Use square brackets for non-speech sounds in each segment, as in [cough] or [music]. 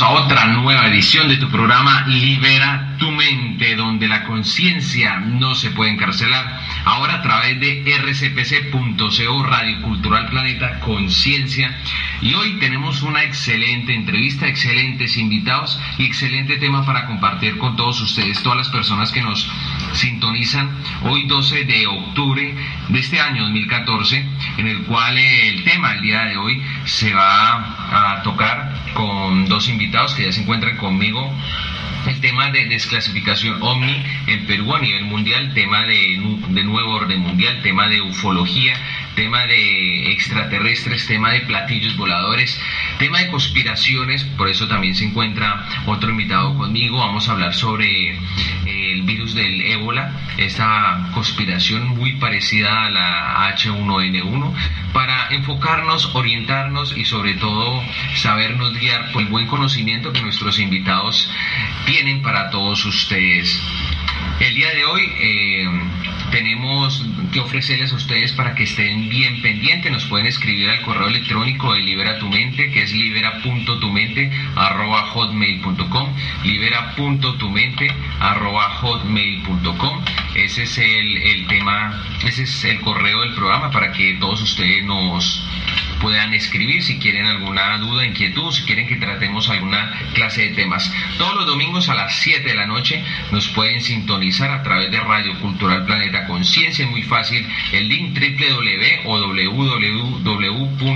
a otra nueva edición de tu programa Libera tu mente, donde la conciencia no se puede encarcelar. Ahora a través de rcpc.co, Radio Cultural Planeta Conciencia. Y hoy tenemos una excelente entrevista, excelentes invitados y excelente tema para compartir con todos ustedes, todas las personas que nos sintonizan hoy 12 de octubre de este año 2014, en el cual el tema el día de hoy se va a tocar con dos invitados que ya se encuentran conmigo el tema de desclasificación OVNI en Perú a nivel mundial, tema de, de nuevo orden mundial, tema de ufología, tema de extraterrestres, tema de platillos voladores, tema de conspiraciones, por eso también se encuentra otro invitado conmigo, vamos a hablar sobre eh, el virus del ébola, esta conspiración muy parecida a la H1N1, para enfocarnos, orientarnos y sobre todo sabernos guiar por el buen conocimiento que nuestros invitados tienen para todos ustedes. El día de hoy eh, tenemos que ofrecerles a ustedes para que estén bien pendientes. Nos pueden escribir al correo electrónico de Libera tu mente, que es libera.tumente arroba hotmail.com, libera.tumente arroba hotmail.com. Ese es el, el tema, ese es el correo del programa para que todos ustedes nos puedan escribir si quieren alguna duda, inquietud, si quieren que tratemos alguna clase de temas. Todos los domingos a las 7 de la noche nos pueden sintonizar a través de Radio Cultural Planeta Conciencia, muy fácil, el link www o www.rcpc.co,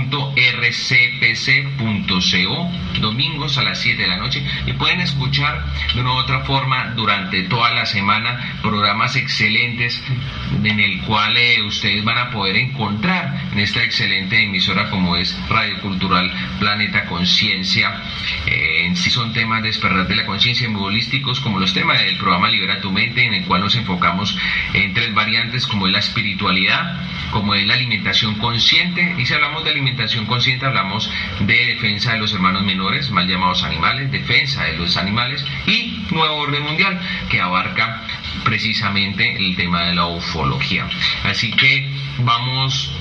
domingos a las 7 de la noche, y pueden escuchar de una u otra forma durante toda la semana programas excelentes en el cual eh, ustedes van a poder encontrar en esta excelente emisora como es Radio Cultural Planeta Conciencia. Eh, sí son temas de despertar de la conciencia muy holísticos como los temas del programa Libera tu mente en el cual nos enfocamos en tres variantes como es la espiritualidad, como es la alimentación consciente y si hablamos de alimentación consciente hablamos de defensa de los hermanos menores, mal llamados animales, defensa de los animales y nuevo orden mundial que abarca precisamente el tema de la ufología. Así que vamos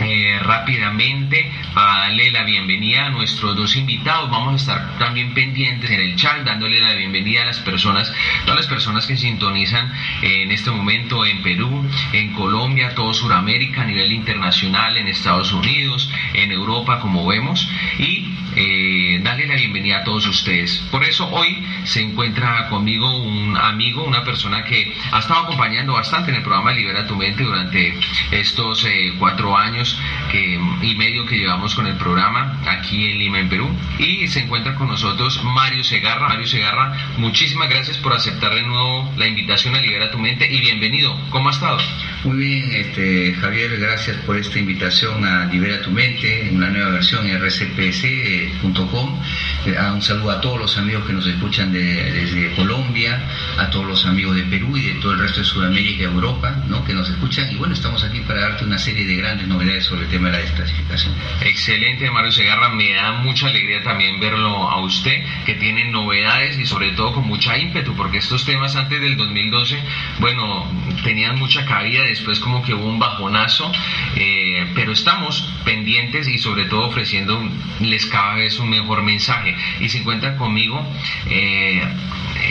eh, rápidamente a darle la bienvenida a nuestros dos invitados. Vamos a estar también pendientes en el chat, dándole la bienvenida a las personas, todas las personas que sintonizan en este momento en Perú, en Colombia, todo Sudamérica, a nivel internacional, en Estados Unidos, en Europa, como vemos. Y eh, darle la bienvenida a todos ustedes. Por eso hoy se encuentra conmigo un amigo, una persona que ha estado acompañando bastante en el programa Libera tu Mente durante estos eh, cuatro años que, y medio que llevamos con el programa aquí en Lima, en Perú. Y se encuentra con nosotros Mario Segarra. Mario Segarra, muchísimas gracias por aceptar de nuevo la invitación a Libera tu Mente y bienvenido. ¿Cómo ha estado? Muy bien, este, Javier, gracias por esta invitación a Libera tu Mente, una nueva versión rcpc.com. Eh, un saludo a todos los amigos que nos escuchan desde Colombia, a todos los amigos de Perú y de todo el resto de Sudamérica y Europa, ¿no? que nos escuchan. Y bueno, estamos aquí para darte una serie de grandes novedades sobre el tema de la desclasificación. Excelente, Mario Segarra. Me da mucha alegría también verlo a usted, que tiene novedades y sobre todo con mucha ímpetu, porque estos temas antes del 2012, bueno, tenían mucha cabida después como que hubo un bajonazo, eh, pero estamos pendientes y sobre todo ofreciéndoles cada vez un mejor mensaje. Y se encuentra conmigo eh,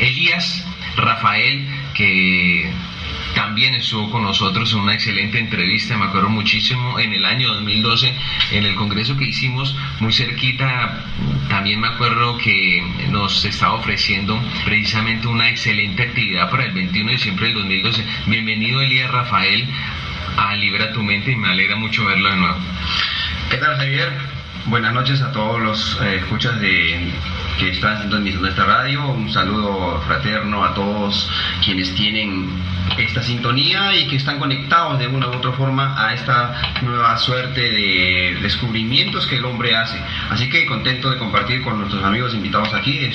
Elías Rafael, que también estuvo con nosotros en una excelente entrevista, me acuerdo muchísimo, en el año 2012, en el congreso que hicimos muy cerquita, también me acuerdo que nos estaba ofreciendo precisamente una excelente actividad para el 21 de diciembre del 2012. Bienvenido Elías Rafael a Libra tu mente y me alegra mucho verlo de nuevo. ¿Qué tal Javier? Buenas noches a todos los eh, escuchas de que están sintonizando esta radio. Un saludo fraterno a todos quienes tienen esta sintonía y que están conectados de una u otra forma a esta nueva suerte de descubrimientos que el hombre hace. Así que contento de compartir con nuestros amigos invitados aquí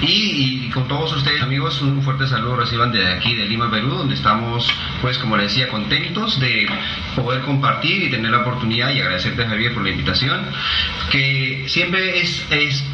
y, con todos ustedes amigos un fuerte saludo reciban de aquí de Lima, Perú, donde estamos pues como les decía contentos de poder compartir y tener la oportunidad y agradecerte Javier por la invitación que siempre es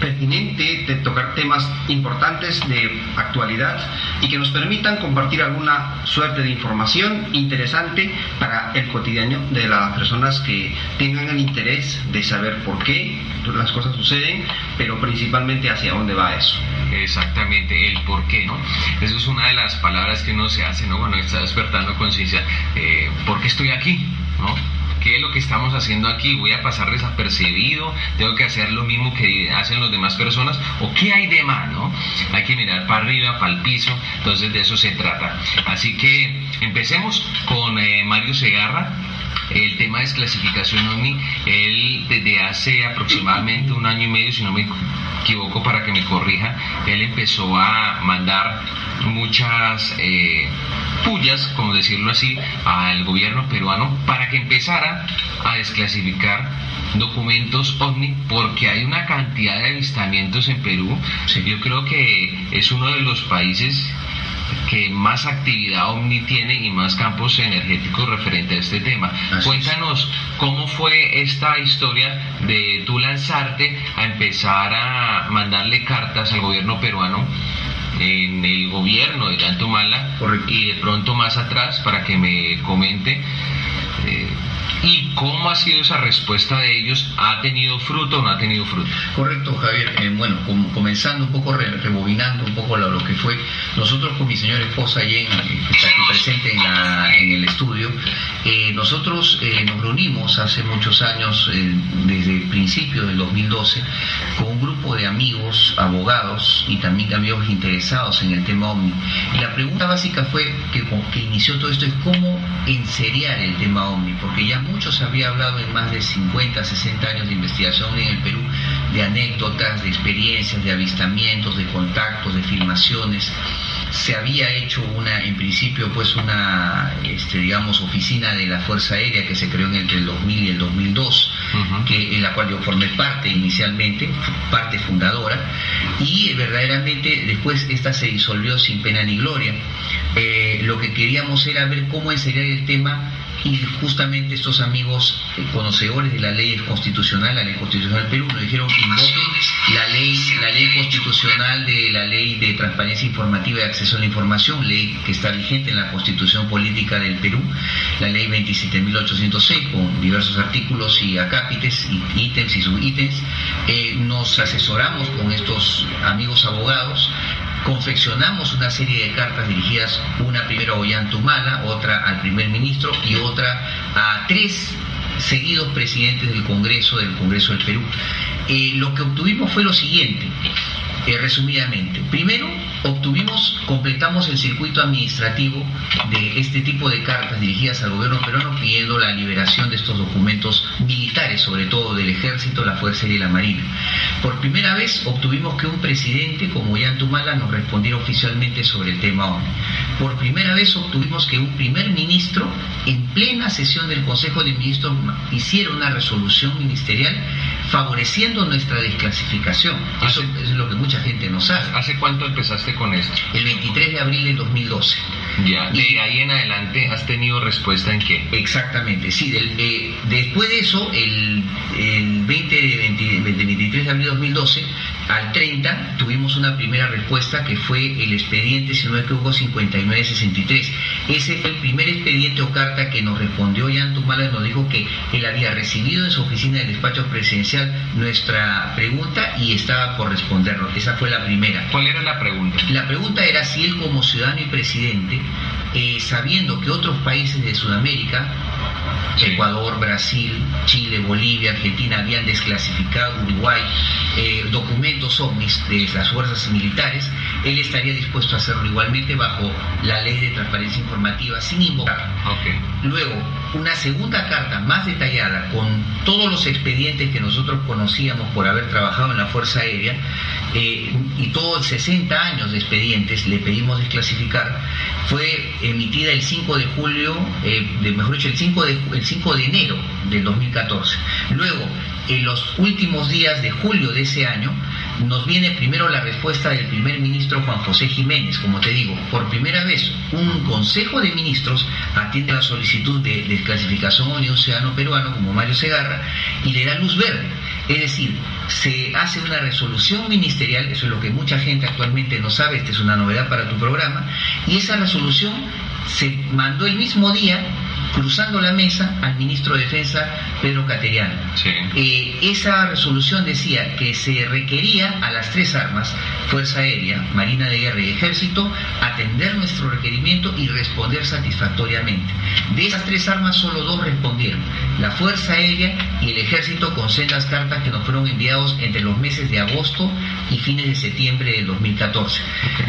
pertinente de tocar temas importantes de actualidad y que nos permitan compartir alguna suerte de información interesante para el cotidiano de las personas que tengan el interés de saber por qué las cosas suceden, pero principalmente hacia dónde va eso. Exactamente, el por qué, ¿no? Eso es una de las palabras que uno se hace, ¿no? Bueno, está despertando conciencia, eh, ¿por qué estoy aquí? ¿No? ¿Qué es lo que estamos haciendo aquí? ¿Voy a pasar desapercibido? ¿Tengo que hacer lo mismo que hacen las demás personas? ¿O qué hay de más? ¿no? Hay que mirar para arriba, para el piso, entonces de eso se trata. Así que empecemos con eh, Mario Segarra. El tema de desclasificación OVNI, él desde hace aproximadamente un año y medio, si no me equivoco para que me corrija, él empezó a mandar muchas eh, pullas, como decirlo así, al gobierno peruano para que empezara a desclasificar documentos OVNI porque hay una cantidad de avistamientos en Perú. Yo creo que es uno de los países que más actividad OVNI tiene y más campos energéticos referente a este tema. Cuéntanos cómo fue esta historia de tú lanzarte a empezar a mandarle cartas al gobierno peruano en el gobierno de Yantumala y de pronto más atrás para que me comente eh, ¿Y cómo ha sido esa respuesta de ellos? ¿Ha tenido fruto o no ha tenido fruto? Correcto, Javier. Eh, bueno, comenzando un poco, rebobinando un poco lo, que fue, nosotros con mi señora esposa allí en, que está aquí presente en, el estudio, eh, nosotros eh, nos reunimos hace muchos años, desde el principio del 2012, con un grupo de amigos, abogados y también amigos interesados en el tema OVNI. Y la pregunta básica fue, que, que inició todo esto, es cómo enseriar el tema OVNI, porque ya mucho se había hablado en más de 50, 60 años de investigación en el Perú de anécdotas, de experiencias, de avistamientos, de contactos, de filmaciones. Se había hecho una, en principio, pues una, este, digamos, oficina de la Fuerza Aérea que se creó entre el 2000 y el 2002, que, en la cual yo formé parte inicialmente, parte fundadora, y verdaderamente después esta se disolvió sin pena ni gloria. Eh, lo que queríamos era ver cómo enseñar el tema y justamente estos amigos eh, conocedores de la ley constitucional, la ley constitucional del Perú, nos dijeron que invoquen la ley, la ley constitucional de la ley de transparencia informativa y acceso a la información, ley que está vigente en la constitución política del Perú, la ley 27.806 con diversos artículos y acápites, ítems y subítems. Eh, nos asesoramos con estos amigos abogados confeccionamos una serie de cartas dirigidas, una primero a Ollantumala, otra al primer ministro y otra a tres seguidos presidentes del Congreso, del Congreso del Perú. Eh, lo que obtuvimos fue lo siguiente, eh, resumidamente. Primero, obtuvimos, completamos el circuito administrativo de este tipo de cartas dirigidas al gobierno peruano pidiendo la liberación de estos documentos militares, sobre todo del ejército, la Fuerza y la Marina. Por primera vez obtuvimos que un presidente como Tumala nos respondiera oficialmente sobre el tema ONU. Por primera vez obtuvimos que un primer ministro en plena sesión del Consejo de Ministros hiciera una resolución ministerial favoreciendo nuestra desclasificación. Eso es lo que mucha gente no sabe. ¿Hace cuánto empezaste con esto? El 23 de abril de 2012. Ya, de ahí en adelante has tenido respuesta en qué? Exactamente, sí. Eh, después de eso, el, 20 de, 23 de abril de 2012, al 30, tuvimos una primera respuesta que fue el expediente, si no me equivoco, 5963. Ese fue el primer expediente o carta que nos respondió Jan Tumala, nos dijo que él había recibido en su oficina del despacho presidencial nuestra pregunta y estaba por respondernos. Esa fue la primera. ¿Cuál era la pregunta? La pregunta era si él como ciudadano y presidente, eh, sabiendo que otros países de Sudamérica, Ecuador, Brasil, Chile, Bolivia, Argentina habían desclasificado Uruguay eh, documentos ovnis de las fuerzas militares, él estaría dispuesto a hacerlo igualmente bajo la ley de transparencia informativa sin invocar. Luego, una segunda carta más detallada con todos los expedientes que nosotros conocíamos por haber trabajado en la Fuerza Aérea eh, y todos 60 años de expedientes le pedimos desclasificar, fue emitida el 5 de julio, eh, de, mejor dicho, el 5 de, el 5 de enero del 2014. Luego, en los últimos días de julio de ese año, nos viene primero la respuesta del primer ministro Juan José Jiménez, como te digo, por primera vez un consejo de ministros atiende la solicitud de desclasificación a un ciudadano peruano como Mario Segarra y le da luz verde. Es decir, se hace una resolución ministerial, eso es lo que mucha gente actualmente no sabe, esta es una novedad para tu programa, y esa resolución se mandó el mismo día cruzando la mesa al ministro de Defensa Pedro Cateriano. Eh, esa resolución decía que se requería a las tres armas, Fuerza Aérea, Marina de Guerra y Ejército, atender nuestro requerimiento y responder satisfactoriamente. De esas tres armas solo dos respondieron, la Fuerza Aérea y el Ejército con sendas cartas que nos fueron enviados entre los meses de agosto y fines de septiembre del 2014.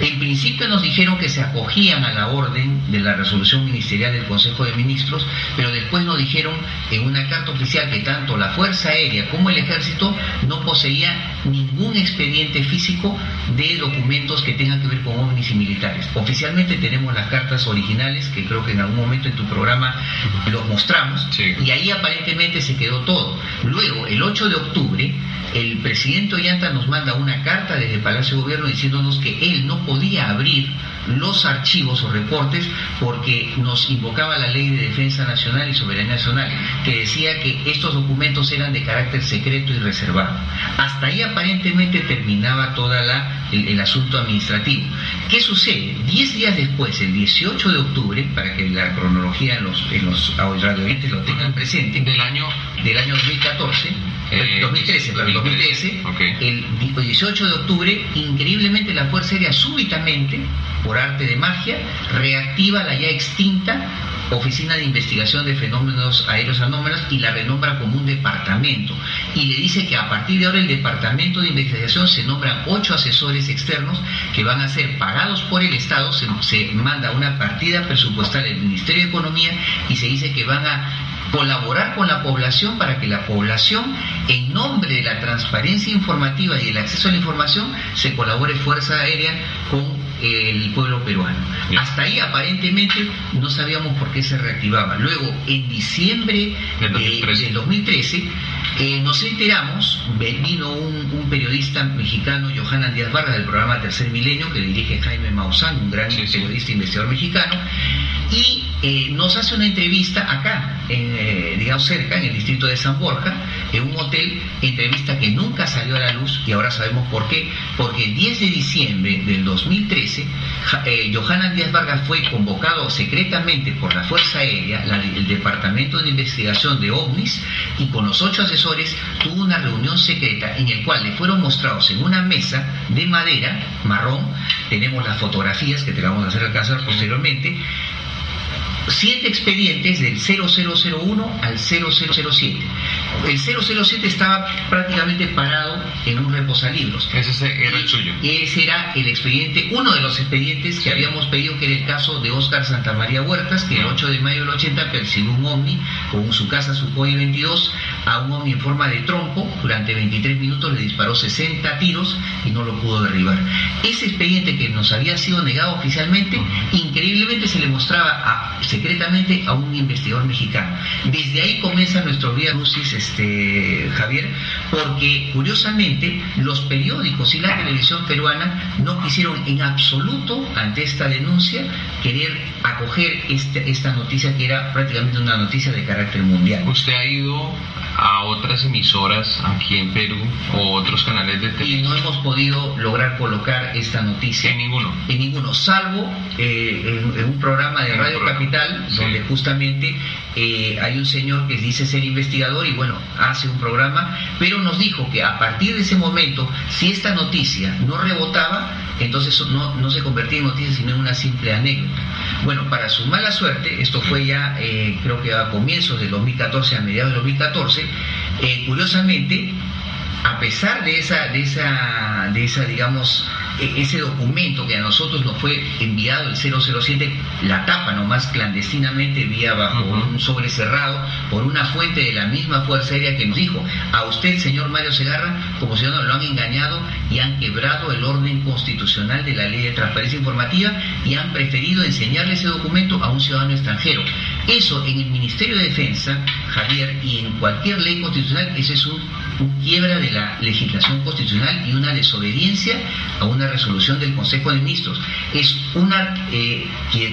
En principio nos dijeron que se acogían a la orden de la resolución ministerial del Consejo de Ministros, pero después nos dijeron en una carta oficial que tanto la Fuerza Aérea como el Ejército no poseía ningún expediente físico de documentos que tengan que ver con ovnis y militares. Oficialmente tenemos las cartas originales, que creo que en algún momento en tu programa los mostramos, y ahí aparentemente se quedó todo. Luego, el 8 de octubre, el presidente Ollanta nos manda una carta desde el Palacio de Gobierno diciéndonos que él no podía abrir los archivos o reportes porque nos invocaba la Ley de Defensa Nacional y Soberanía Nacional, que decía que estos documentos eran de carácter secreto y reservado. Hasta ahí aparentemente terminaba toda la el, asunto administrativo. ¿Qué sucede? Diez días después, el 18 de octubre, para que la cronología en los, en los lo tengan presente, del año del año 2014, 2013, 2013, el 18 de octubre, increíblemente la Fuerza Aérea súbitamente, por arte de magia, reactiva la ya extinta Oficina de Investigación de Fenómenos Aéreos Anómalos y la renombra como un departamento. Y le dice que a partir de ahora el departamento de investigación se nombran ocho asesores externos que van a ser pagados por el Estado, se, se manda una partida presupuestal del Ministerio de Economía y se dice que van a colaborar con la población para que la población, en nombre de la transparencia informativa y el acceso a la información, se colabore Fuerza Aérea con el pueblo peruano. Hasta ahí aparentemente no sabíamos por qué se reactivaba. Luego, en diciembre del 2013, eh, nos enteramos, vino un, periodista mexicano, Johanna Díaz Vargas, del programa Tercer Milenio, que dirige Jaime Maussan, un gran periodista investigador mexicano, y eh, nos hace una entrevista acá, eh, digamos cerca, en el distrito de San Borja, en un hotel, entrevista que nunca salió a la luz y ahora sabemos por qué, porque el 10 de diciembre del 2013, eh, Johanna Díaz Vargas fue convocado secretamente por la Fuerza Aérea, el Departamento de Investigación de OVNIS, y con los ocho asesores tuvo una reunión secreta en el cual le fueron mostrados en una mesa de madera marrón, tenemos las fotografías que te vamos a hacer alcanzar posteriormente, siete expedientes del 0001 al 0007. El 007 estaba prácticamente parado en un reposalibros. Ese era el suyo. Ese era el expediente, uno de los expedientes que habíamos pedido, que era el caso de Oscar Santamaría Huertas, que el 8 de mayo del 80 persiguió un ovni con su casa Sukhoi 22 a un ovni en forma de trompo. Durante 23 minutos le disparó 60 tiros y no lo pudo derribar. Ese expediente que nos había sido negado oficialmente, increíblemente se le mostraba a secretamente a un investigador mexicano. Desde ahí comienza nuestro vía Lucis, este, Javier, porque curiosamente los periódicos y la televisión peruana no quisieron en absoluto ante esta denuncia querer acoger este, esta noticia que era prácticamente una noticia de carácter mundial. ¿Usted ha ido a otras emisoras aquí en Perú o otros canales de televisión? Y no hemos podido lograr colocar esta noticia. En ninguno. En ninguno, salvo eh, en, un programa de Radio Capital, donde justamente eh, hay un señor que dice ser investigador y bueno, hace un programa, pero nos dijo que a partir de ese momento, si esta noticia no rebotaba, entonces no, no se convertía en noticia, sino en una simple anécdota. Bueno, para su mala suerte, esto fue ya eh, creo que a comienzos del 2014, a mediados del 2014, eh, curiosamente, a pesar de esa, de esa, de esa, digamos, e, ese documento que a nosotros nos fue enviado el 007, la tapa nomás clandestinamente vía bajo un sobre cerrado por una fuente de la misma Fuerza Aérea que nos dijo, a usted, señor Mario Segarra, como ciudadano lo han engañado y han quebrado el orden constitucional de la ley de transparencia informativa y han preferido enseñarle ese documento a un ciudadano extranjero. Eso en el Ministerio de Defensa, Javier, y en cualquier ley constitucional, ese es un quiebra de la legislación constitucional y una desobediencia a una resolución del Consejo de Ministros. Es un eh,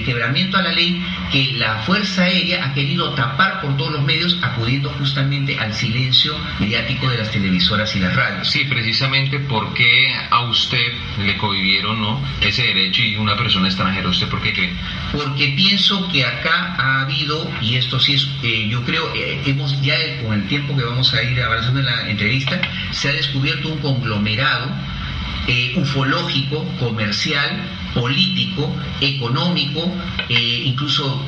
quebramiento a la ley que la Fuerza Aérea ha querido tapar por todos los medios, acudiendo justamente al silencio mediático de las televisoras y las radios. Sí, precisamente porque a usted le cohibieron ¿no? ese derecho y una persona extranjera. ¿Usted por qué cree? Porque pienso que acá ha habido, y esto sí es, eh, yo creo, eh, hemos ya con el tiempo que vamos a ir avanzando en la entrevista, se ha descubierto un conglomerado eh, ufológico, comercial, político, económico, eh, incluso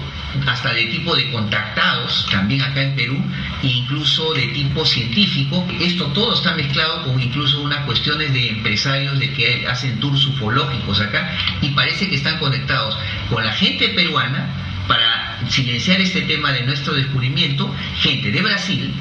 hasta de tipo de contactados, también acá en Perú, e incluso de tipo científico. Esto todo está mezclado con incluso unas cuestiones de empresarios de que hacen tours ufológicos acá y parece que están conectados con la gente peruana para silenciar este tema de nuestro descubrimiento, gente de Brasil,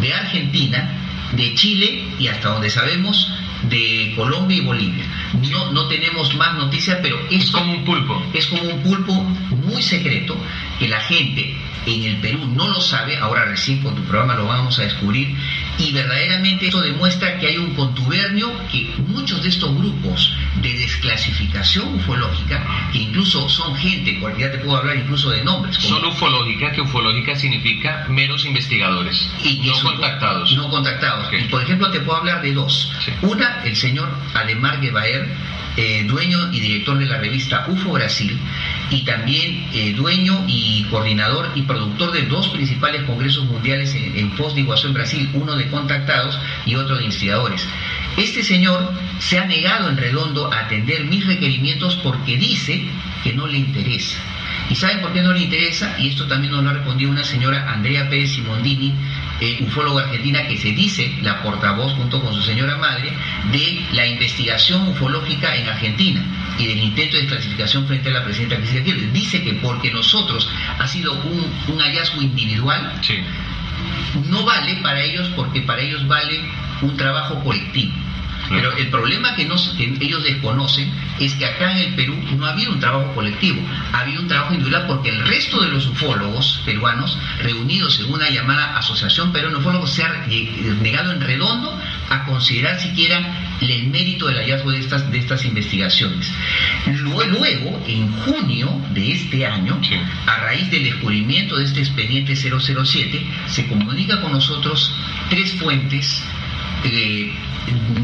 de Argentina, de Chile y hasta donde sabemos de Colombia y Bolivia. No, no tenemos más noticias, pero es como un pulpo. Es como un pulpo muy secreto que la gente en el Perú no lo sabe, ahora recién con tu programa lo vamos a descubrir, y verdaderamente esto demuestra que hay un contubernio que muchos de estos grupos de desclasificación ufológica, que incluso son gente, ya te puedo hablar incluso de nombres. Son ufológica, que ufológica significa menos investigadores, y no contactados. No contactados. Y por ejemplo te puedo hablar de dos. Una, el señor Ademar Guevaer, eh, dueño y director de la revista UFO Brasil, y también eh, dueño y coordinador y productor de dos principales congresos mundiales en, en Foz de Iguazú en Brasil, uno de contactados y otro de instigadores. Este señor se ha negado en redondo a atender mis requerimientos porque dice que no le interesa. ¿Y saben por qué no le interesa? Y esto también nos lo ha respondido una señora Andrea Pérez Simondini, eh, ufóloga argentina que se dice la portavoz junto con su señora madre de la investigación ufológica en Argentina y del intento de desclasificación frente a la presidenta Cristina Kirchner. Dice que porque nosotros ha sido un, hallazgo individual, no vale para ellos porque para ellos vale un trabajo colectivo. Pero el problema que, ellos desconocen es que acá en el Perú no ha habido un trabajo colectivo, ha habido un trabajo individual porque el resto de los ufólogos peruanos reunidos en una llamada Asociación Peruana Ufólogos se ha negado en redondo a considerar siquiera el mérito del hallazgo de estas, de estas investigaciones. Luego, en junio de este año, a raíz del descubrimiento de este expediente 007, se comunica con nosotros tres fuentes eh,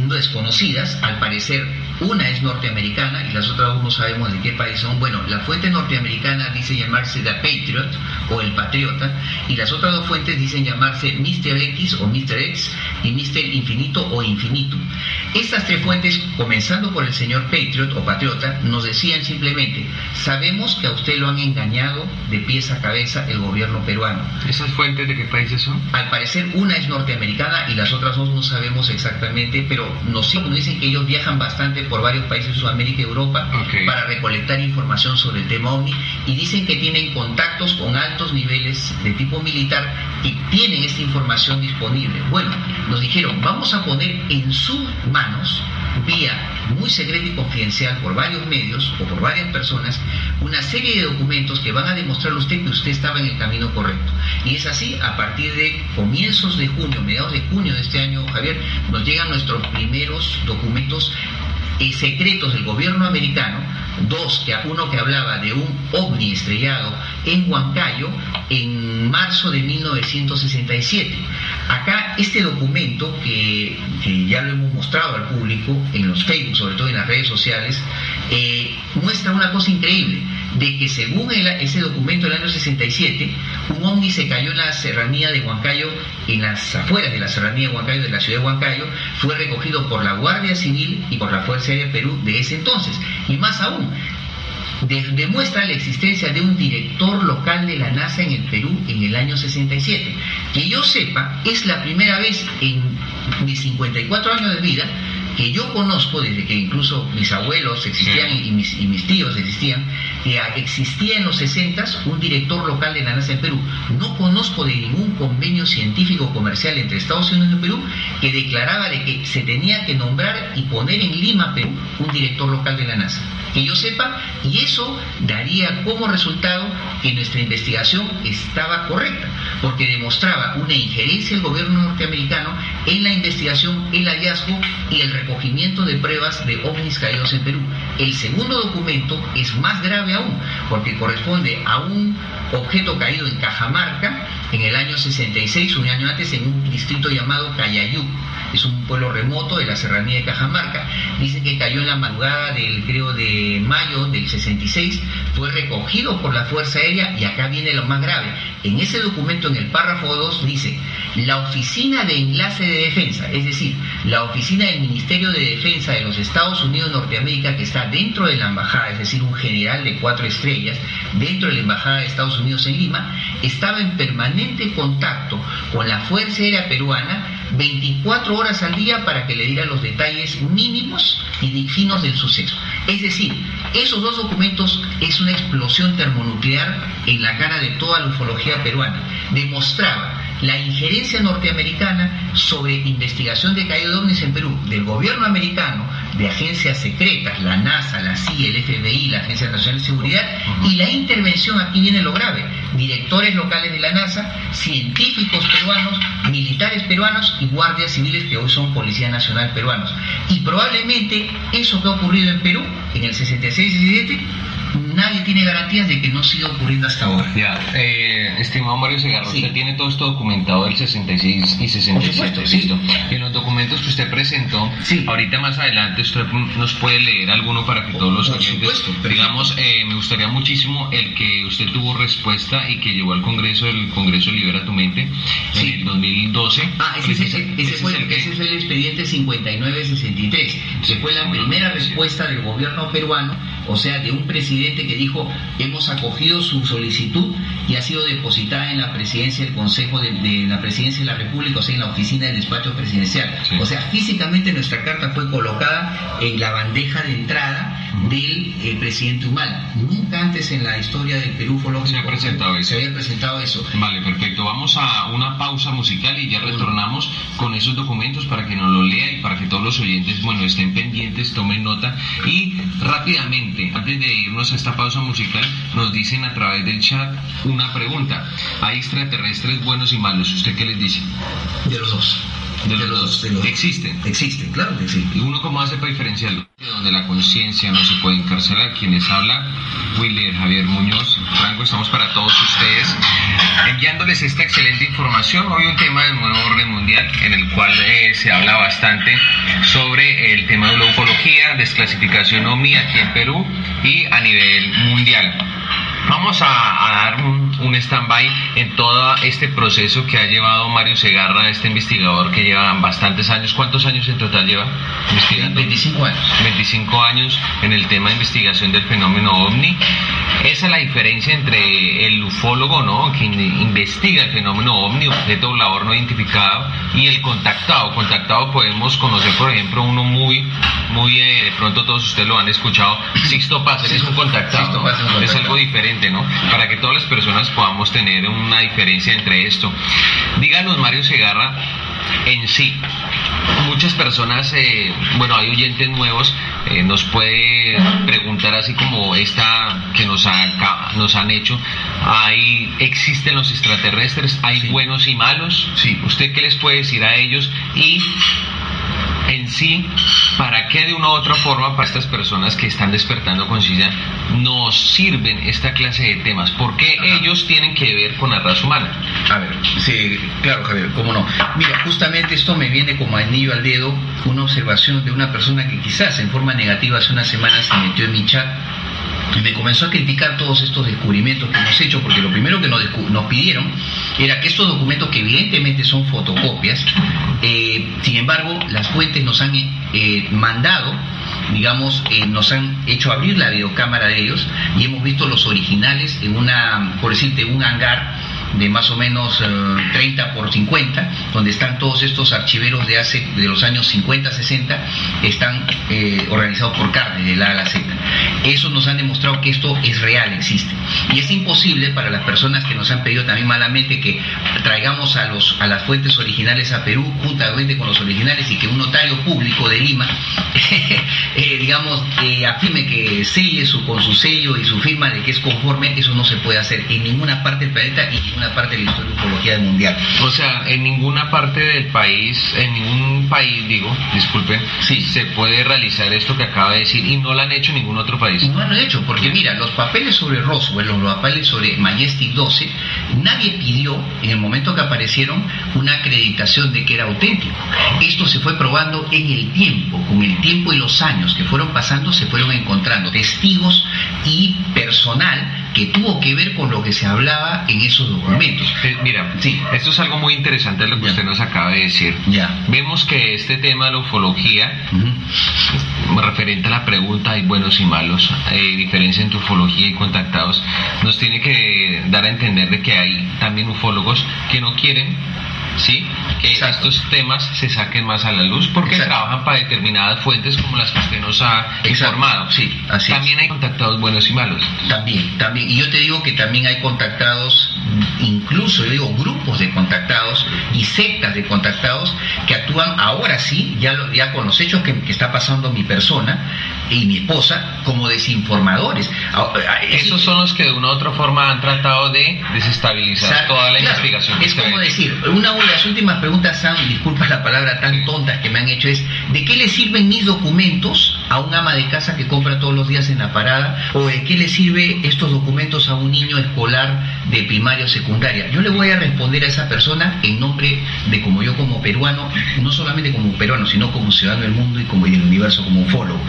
desconocidas, al parecer una es norteamericana y las otras dos no sabemos de qué país son. Bueno, la fuente norteamericana dice llamarse The Patriot o El Patriota y las otras dos fuentes dicen llamarse Mr. X o Mr. X y Mr. Infinito o Infinito. Estas tres fuentes, comenzando por el señor Patriot o Patriota, nos decían simplemente, sabemos que a usted lo han engañado de pies a cabeza el gobierno peruano. ¿Esas fuentes de qué países son? Al parecer una es norteamericana y las otras dos no sabemos exactamente, pero nos dicen que ellos viajan bastante por varios países de Sudamérica y Europa para recolectar información sobre el tema OVNI y dicen que tienen contactos con altos niveles de tipo militar y tienen esta información disponible. Bueno, nos dijeron, vamos a poner en sus manos, vía muy secreta y confidencial por varios medios o por varias personas, una serie de documentos que van a demostrarle a usted que usted estaba en el camino correcto. Y es así, a partir de comienzos de junio, mediados de junio de este año, Javier, nos llegan nuestros primeros documentos y secretos del gobierno americano, dos, que uno que hablaba de un ovni estrellado en Huancayo en marzo de 1967. Acá este documento, que, ya lo hemos mostrado al público en los Facebook, sobre todo en las redes sociales, eh, muestra una cosa increíble de que según ese documento del año 67, un ovni se cayó en la serranía de Huancayo, en las afueras de la serranía de Huancayo, de la ciudad de Huancayo, fue recogido por la Guardia Civil y por la Fuerza Aérea Perú de ese entonces. Y más aún, demuestra la existencia de un director local de la NASA en el Perú en el año 67. Que yo sepa, es la primera vez en mis 54 años de vida que yo conozco desde que incluso mis abuelos existían y, mis, y mis tíos existían, que existía en los 60 un director local de la NASA en Perú. No conozco de ningún convenio científico comercial entre Estados Unidos y Perú que declaraba de que se tenía que nombrar y poner en Lima, Perú, un director local de la NASA. Que yo sepa, y eso daría como resultado que nuestra investigación estaba correcta, porque demostraba una injerencia del gobierno norteamericano en la investigación, el hallazgo y el recogimiento de pruebas de ovnis caídos en Perú. El segundo documento es más grave aún, porque corresponde a un objeto caído en Cajamarca en el año 66, un año antes, en un distrito llamado Cayayú. Es un pueblo remoto de la serranía de Cajamarca. Dice que cayó en la madrugada del, creo, de mayo del 66, fue recogido por la Fuerza Aérea y acá viene lo más grave. En ese documento, en el párrafo 2, dice, la Oficina de Enlace de Defensa, es decir, la Oficina del Ministerio de Defensa de los Estados Unidos Norteamérica, que está dentro de la embajada, es decir, un general de cuatro estrellas, dentro de la embajada de Estados Unidos en Lima, estaba en permanente contacto con la Fuerza Aérea Peruana 24 horas al día para que le diera los detalles mínimos y finos del suceso. Es decir, esos dos documentos es una explosión termonuclear en la cara de toda la ufología peruana. Demostraba la injerencia norteamericana sobre investigación de caída de ovnis en Perú, del gobierno americano, de agencias secretas, la NASA, la CIA, el FBI, la Agencia Nacional de Seguridad, y la intervención, aquí viene lo grave, directores locales de la NASA, científicos peruanos, militares peruanos y guardias civiles que hoy son Policía Nacional peruanos. Y probablemente eso que ha ocurrido en Perú en el 66 y 67 nadie tiene garantías de que no siga ocurriendo hasta ahora. Ya, eh, estimado Mario Segarra, usted tiene todo esto documentado del 66 y 67, sí. Y en los documentos que usted presentó, ahorita más adelante usted nos puede leer alguno para que todos los oyentes, digamos, eh, me gustaría muchísimo el que usted tuvo respuesta y que llevó al Congreso, el Congreso Libera tu Mente, en el 2012. Ah, ese, ese, fue, el, ese fue el expediente 5963, que fue la primera respuesta del gobierno peruano, o sea, de un presidente que dijo, hemos acogido su solicitud y ha sido depositada en la presidencia del Consejo de, la Presidencia de la República, o sea, en la oficina del despacho presidencial. O sea, físicamente nuestra carta fue colocada en la bandeja de entrada del eh, presidente Humala. Nunca antes en la historia del Perú se, ha presentado eso. se había presentado eso. Vale, perfecto. Vamos a una pausa musical y ya retornamos con esos documentos para que nos lo lea y para que todos los oyentes, bueno, estén pendientes, tomen nota y rápidamente, antes de irnos a esta pausa musical, nos dicen a través del chat una pregunta. ¿Hay extraterrestres buenos y malos? ¿Usted qué les dice? De los dos. De los, dos. ¿Existen? Existen, claro que sí. ¿Y uno cómo hace para diferenciarlo? De donde la conciencia no se puede encarcelar. Quienes habla, Willer Javier Muñoz. Franco, estamos para todos ustedes enviándoles esta excelente información. Hoy un tema de nuevo orden mundial en el cual eh, se habla bastante sobre el tema de la ufología, desclasificación OMI aquí en Perú y a nivel mundial. Vamos a, dar un, un stand-by en todo este proceso que ha llevado Mario Segarra, este investigador que lleva bastantes años. ¿Cuántos años en total lleva investigando? 25 años. 25 años en el tema de investigación del fenómeno ovni. Esa es la diferencia entre el ufólogo, ¿no? Que investiga el fenómeno ovni, objeto volador no identificado, y el contactado. Contactado podemos conocer, por ejemplo, uno muy, muy, eh, de pronto todos ustedes lo han escuchado, Sixto Paz, es un contactado. Es algo diferente, ¿no? Para que todas las personas podamos tener una diferencia entre esto. Díganos, Mario Segarra, en sí. Muchas personas, eh, bueno, hay oyentes nuevos, eh, nos puede preguntar así como esta que nos, nos han hecho, ¿hay, ¿existen los extraterrestres? ¿Hay buenos y malos? Sí. ¿Usted qué les puede decir a ellos? Y en sí, ¿para qué de una u otra forma para estas personas que están despertando conciencia nos sirven esta clase de temas? ¿Por qué ellos tienen que ver con la raza humana? A ver, sí, claro Javier, cómo no. Mira, justamente esto me viene como anillo al dedo, una observación de una persona que quizás en forma negativa hace unas semanas se metió en mi chat y me comenzó a criticar todos estos descubrimientos que hemos hecho, porque lo primero que nos, pidieron era que estos documentos, que evidentemente son fotocopias, eh, sin embargo, las fuentes nos han eh, mandado, digamos, eh, nos han hecho abrir la videocámara de ellos y hemos visto los originales en una, por decirte, un hangar de más o menos 30 por 50 donde están todos estos archiveros de hace de los años 50, 60, están eh, organizados por carne, de la a la Z. Eso nos han demostrado que esto es real, existe. Y es imposible para las personas que nos han pedido también malamente que traigamos a, los, a las fuentes originales a Perú, juntamente con los originales, y que un notario público de Lima, [laughs] eh, digamos, eh, afirme que selle su, con su sello y su firma de que es conforme, eso no se puede hacer en ninguna parte del planeta y ninguna parte de la historia ufología mundial. O sea, en ninguna parte del país, en ningún país, digo, disculpen, Sí. se puede realizar esto que acaba de decir y no lo han hecho en ningún otro país. No lo han hecho, porque mira, los papeles sobre Roswell, los papeles sobre Majestic 12, nadie pidió en el momento que aparecieron una acreditación de que era auténtico. Esto se fue probando en el tiempo, con el tiempo y los años que fueron pasando, se fueron encontrando testigos y personal que tuvo que ver con lo que se hablaba en esos documentos. Eh, mira, Sí. esto es algo muy interesante lo que Ya. usted nos acaba de decir. Ya. Vemos que este tema de la ufología, referente a la pregunta hay buenos y malos, eh, diferencia entre ufología y contactados, nos tiene que dar a entender de que hay también ufólogos que no quieren, ¿sí? Que Exacto. estos temas se saquen más a la luz porque Exacto. trabajan para determinadas fuentes como las que usted nos ha Exacto. informado. Sí, así es. También hay contactados buenos y malos. También, también. Y yo te digo que también hay contactados, incluso yo digo grupos de contactados y sectas de contactados que actúan ahora sí, ya, lo- ya con los hechos que, que está pasando mi persona y mi esposa, como desinformadores. Ah, ah, es- Esos son los que de una u otra forma han tratado de desestabilizar toda la claro, investigación Es como decir, una de las últimas preguntas, Sam, disculpa la palabra tan tontas que me han hecho, es ¿de qué le sirven mis documentos a un ama de casa que compra todos los días en la parada? ¿O de qué le sirve estos documentos a un niño escolar de primaria o secundaria? Yo le voy a responder a esa persona en nombre de como yo como peruano, no solamente como peruano, sino como ciudadano del mundo y como del universo, como ufólogo.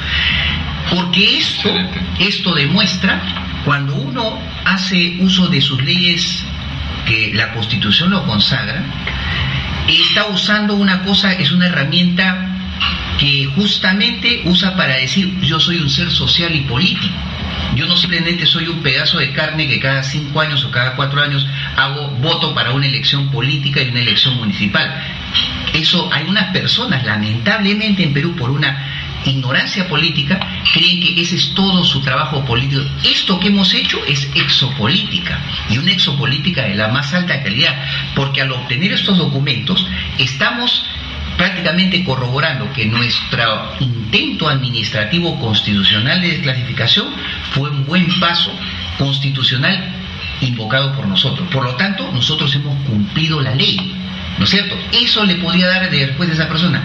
Porque esto, Excelente. esto demuestra cuando uno hace uso de sus leyes que la Constitución lo consagra, está usando una cosa, es una herramienta que justamente usa para decir yo soy un ser social y político. Yo no simplemente soy un pedazo de carne que cada cinco años o cada cuatro años hago voto para una elección política y una elección municipal. Eso hay unas personas, lamentablemente en Perú, por una ignorancia política, creen que ese es todo su trabajo político. Esto que hemos hecho es exopolítica, y una exopolítica de la más alta calidad, porque al obtener estos documentos estamos prácticamente corroborando que nuestro intento administrativo constitucional de desclasificación fue un buen paso constitucional invocado por nosotros. Por lo tanto, nosotros hemos cumplido la ley. ¿No es cierto? Eso le podía dar después de esa persona.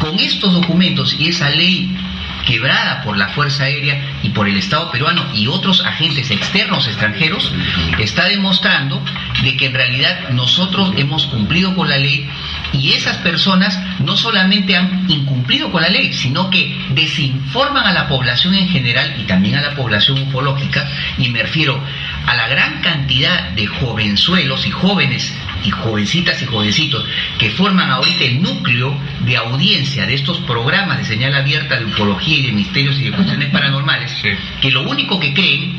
Con estos documentos y esa ley quebrada por la Fuerza Aérea y por el Estado peruano y otros agentes externos extranjeros, está demostrando de que en realidad nosotros hemos cumplido con la ley y esas personas no solamente han incumplido con la ley, sino que desinforman a la población en general y también a la población ufológica, y me refiero a la gran cantidad de jovenzuelos y jóvenes y jovencitas y jovencitos que forman ahorita el núcleo de audiencia de estos programas de señal abierta de ufología y de misterios y de cuestiones paranormales, Sí. que lo único que creen,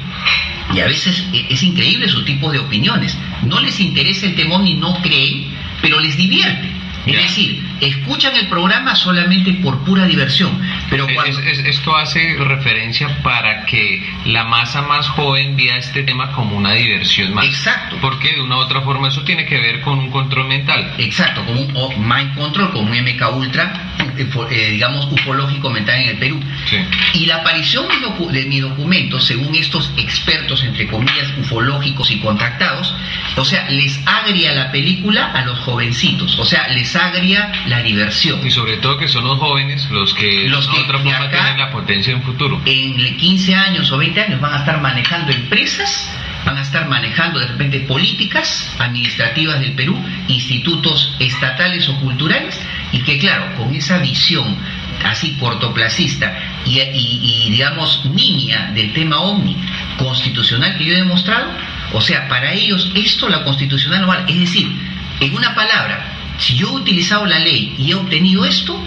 y a veces e- es increíble su tipo de opiniones, no les interesa el temor ni no creen, pero les divierte. Es decir, escuchan el programa solamente por pura diversión, pero cuando... es- esto hace referencia para que la masa más joven vea este tema como una diversión más. Exacto. Porque de una u otra forma eso tiene que ver con un control mental. Exacto, como un mind control, como un MK Ultra, ufo- eh, digamos, ufológico mental en el Perú. Sí. Y la aparición de, docu- de mi documento, según estos expertos, entre comillas, ufológicos y contactados, o sea, les agria la película a los jovencitos, o sea, les agria la diversión. Y sobre todo que son los jóvenes los que Los que otra forma acá- tienen la potencia en futuro. En 15 años o 20 años van a estar manejando empresas, van a estar manejando de repente políticas administrativas del Perú, institutos estatales o culturales, y que claro, con esa visión así cortoplacista y, y- y, digamos niña del tema OVNI constitucional que yo he demostrado, o sea, para ellos esto la constitucional no vale. Es decir, en una palabra, si yo he utilizado la ley y he obtenido esto,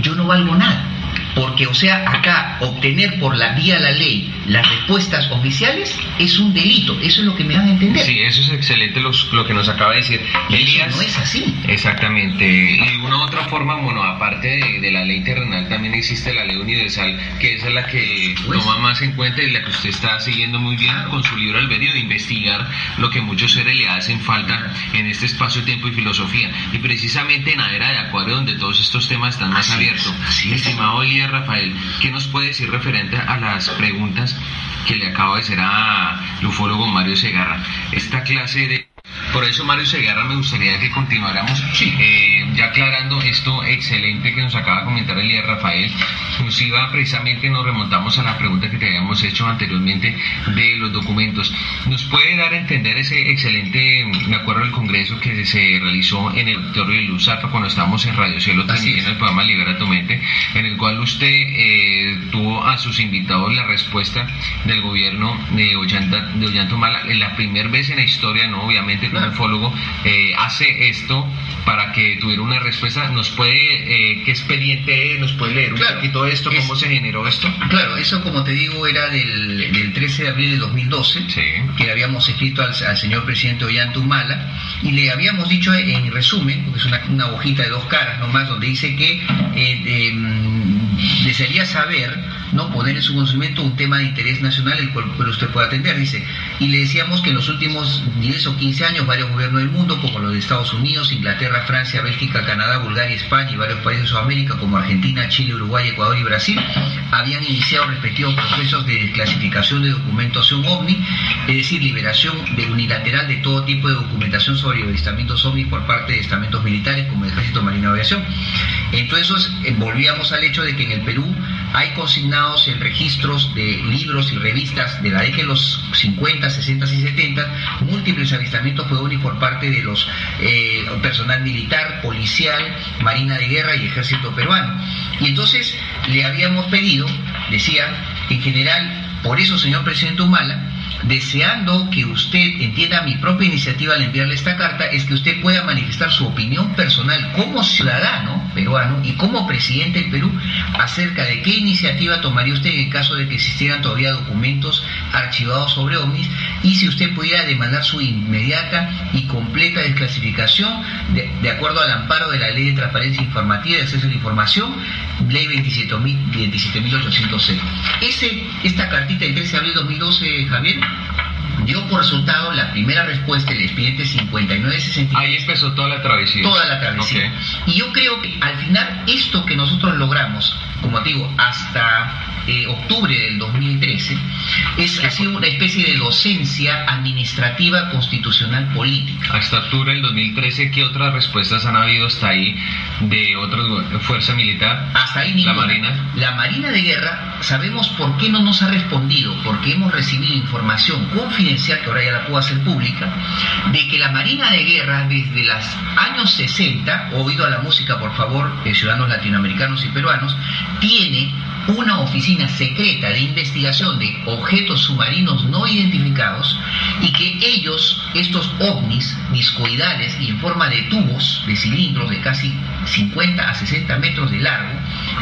yo no valgo nada. Porque, o sea, acá obtener por la vía la ley las respuestas oficiales es un delito. Eso es lo que me van a entender. Sí, eso es excelente lo que nos acaba de decir. Elías, no es así. Exactamente. Y una otra forma, bueno, aparte de, la ley terrenal, también existe la ley universal, que esa es la que toma más en cuenta y la que usted está siguiendo muy bien con su libro albedrío de investigar lo que muchos seres le hacen falta en este espacio, tiempo y filosofía. Y precisamente en la era de Acuario, donde todos estos temas están más abiertos. Estimado Elías Rafael, ¿qué nos puede decir referente a las preguntas que le acabo de hacer a ufólogo Mario Segarra? Esta clase de por eso, Mario Segarra, me gustaría que continuáramos eh, ya aclarando esto excelente que nos acaba de comentar Elías Rafael. Nos iba precisamente, nos remontamos a la pregunta que te habíamos hecho anteriormente de los documentos. ¿Nos puede dar a entender ese excelente, me acuerdo del congreso que se realizó en el auditorio de Luz cuando estábamos en Radio Cielo, también en el programa Libera tu Mente, en el cual usted eh, tuvo a sus invitados la respuesta del gobierno de Ollanta, de Ollantumala, la primera vez en la historia, no obviamente como ufólogo, eh, hace esto para que una respuesta. ¿Nos puede, eh, qué expediente nos puede leer un poquito esto, cómo se generó esto? Claro, eso como te digo era del, del 13 de abril de 2012, que le habíamos escrito al, señor presidente Ollantumala y le habíamos dicho en resumen, porque es una, una hojita de dos caras nomás, donde dice que eh, mm, desearía saber no poner en su conocimiento un tema de interés nacional el cual usted puede atender. Dice, y le decíamos que en los últimos 10 o 15 años varios gobiernos del mundo, como los de Estados Unidos, Inglaterra, Francia, Bélgica, Canadá, Bulgaria, España y varios países de Sudamérica, como Argentina, Chile, Uruguay, Ecuador y Brasil, habían iniciado respectivos procesos de desclasificación de documentación OVNI, es decir, liberación de unilateral de todo tipo de documentación sobre avistamientos OVNI por parte de estamentos militares como Ejército Marino de Aviación. Entonces, eh, volvíamos al hecho de que en el Perú hay consignados en registros de libros y revistas de la década de los 50, 60 y 70 múltiples avistamientos de por parte de los eh, personal militar, policial, marina de guerra y ejército peruano. Y entonces le habíamos pedido, decía, en general, por eso, señor presidente Humala, deseando que usted entienda mi propia iniciativa al enviarle esta carta, es que usted pueda manifestar su opinión personal como ciudadano peruano y como presidente del Perú acerca de qué iniciativa tomaría usted en el caso de que existieran todavía documentos archivados sobre OVNIs y si usted pudiera demandar su inmediata y completa desclasificación de, acuerdo al amparo de la Ley de Transparencia Informativa y de Acceso a la Información, Ley 27.806. Ese, esta cartita del 13 de abril de 2012, Javier, dio por resultado la primera respuesta del expediente 5960. Ahí empezó toda la travesía. Toda la travesía. Y yo creo que al final esto que nosotros logramos, como digo, hasta eh, octubre del 2013, es, ha sido una especie de docencia administrativa constitucional política. Hasta octubre del 2013, ¿qué otras respuestas han habido hasta ahí de otra fuerza militar? Hasta ahí ninguna. La Marina. La Marina de Guerra, sabemos por qué no nos ha respondido, porque hemos recibido información confidencial, que ahora ya la puedo hacer pública, de que la Marina de Guerra desde los años 60, oído a la música por favor, eh, ciudadanos latinoamericanos y peruanos, tiene una oficina secreta de investigación de objetos submarinos no identificados y que ellos, estos ovnis discoidales y en forma de tubos, de cilindros de casi 50 a 60 metros de largo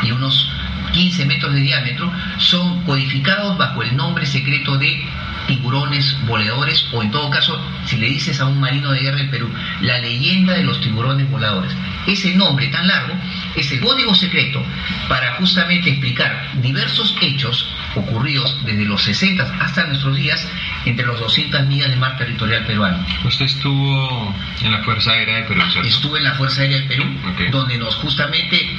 y unos 15 metros de diámetro, son codificados bajo el nombre secreto de tiburones voladores o en todo caso, si le dices a un marino de guerra del Perú, la leyenda de los tiburones voladores. Ese nombre tan largo es el código secreto para justamente explicar diversos hechos ocurridos desde los 60 hasta nuestros días entre los 200 millas de mar territorial peruano. ¿Usted estuvo en la Fuerza Aérea de Perú? Estuve en la Fuerza Aérea del Perú, donde nos justamente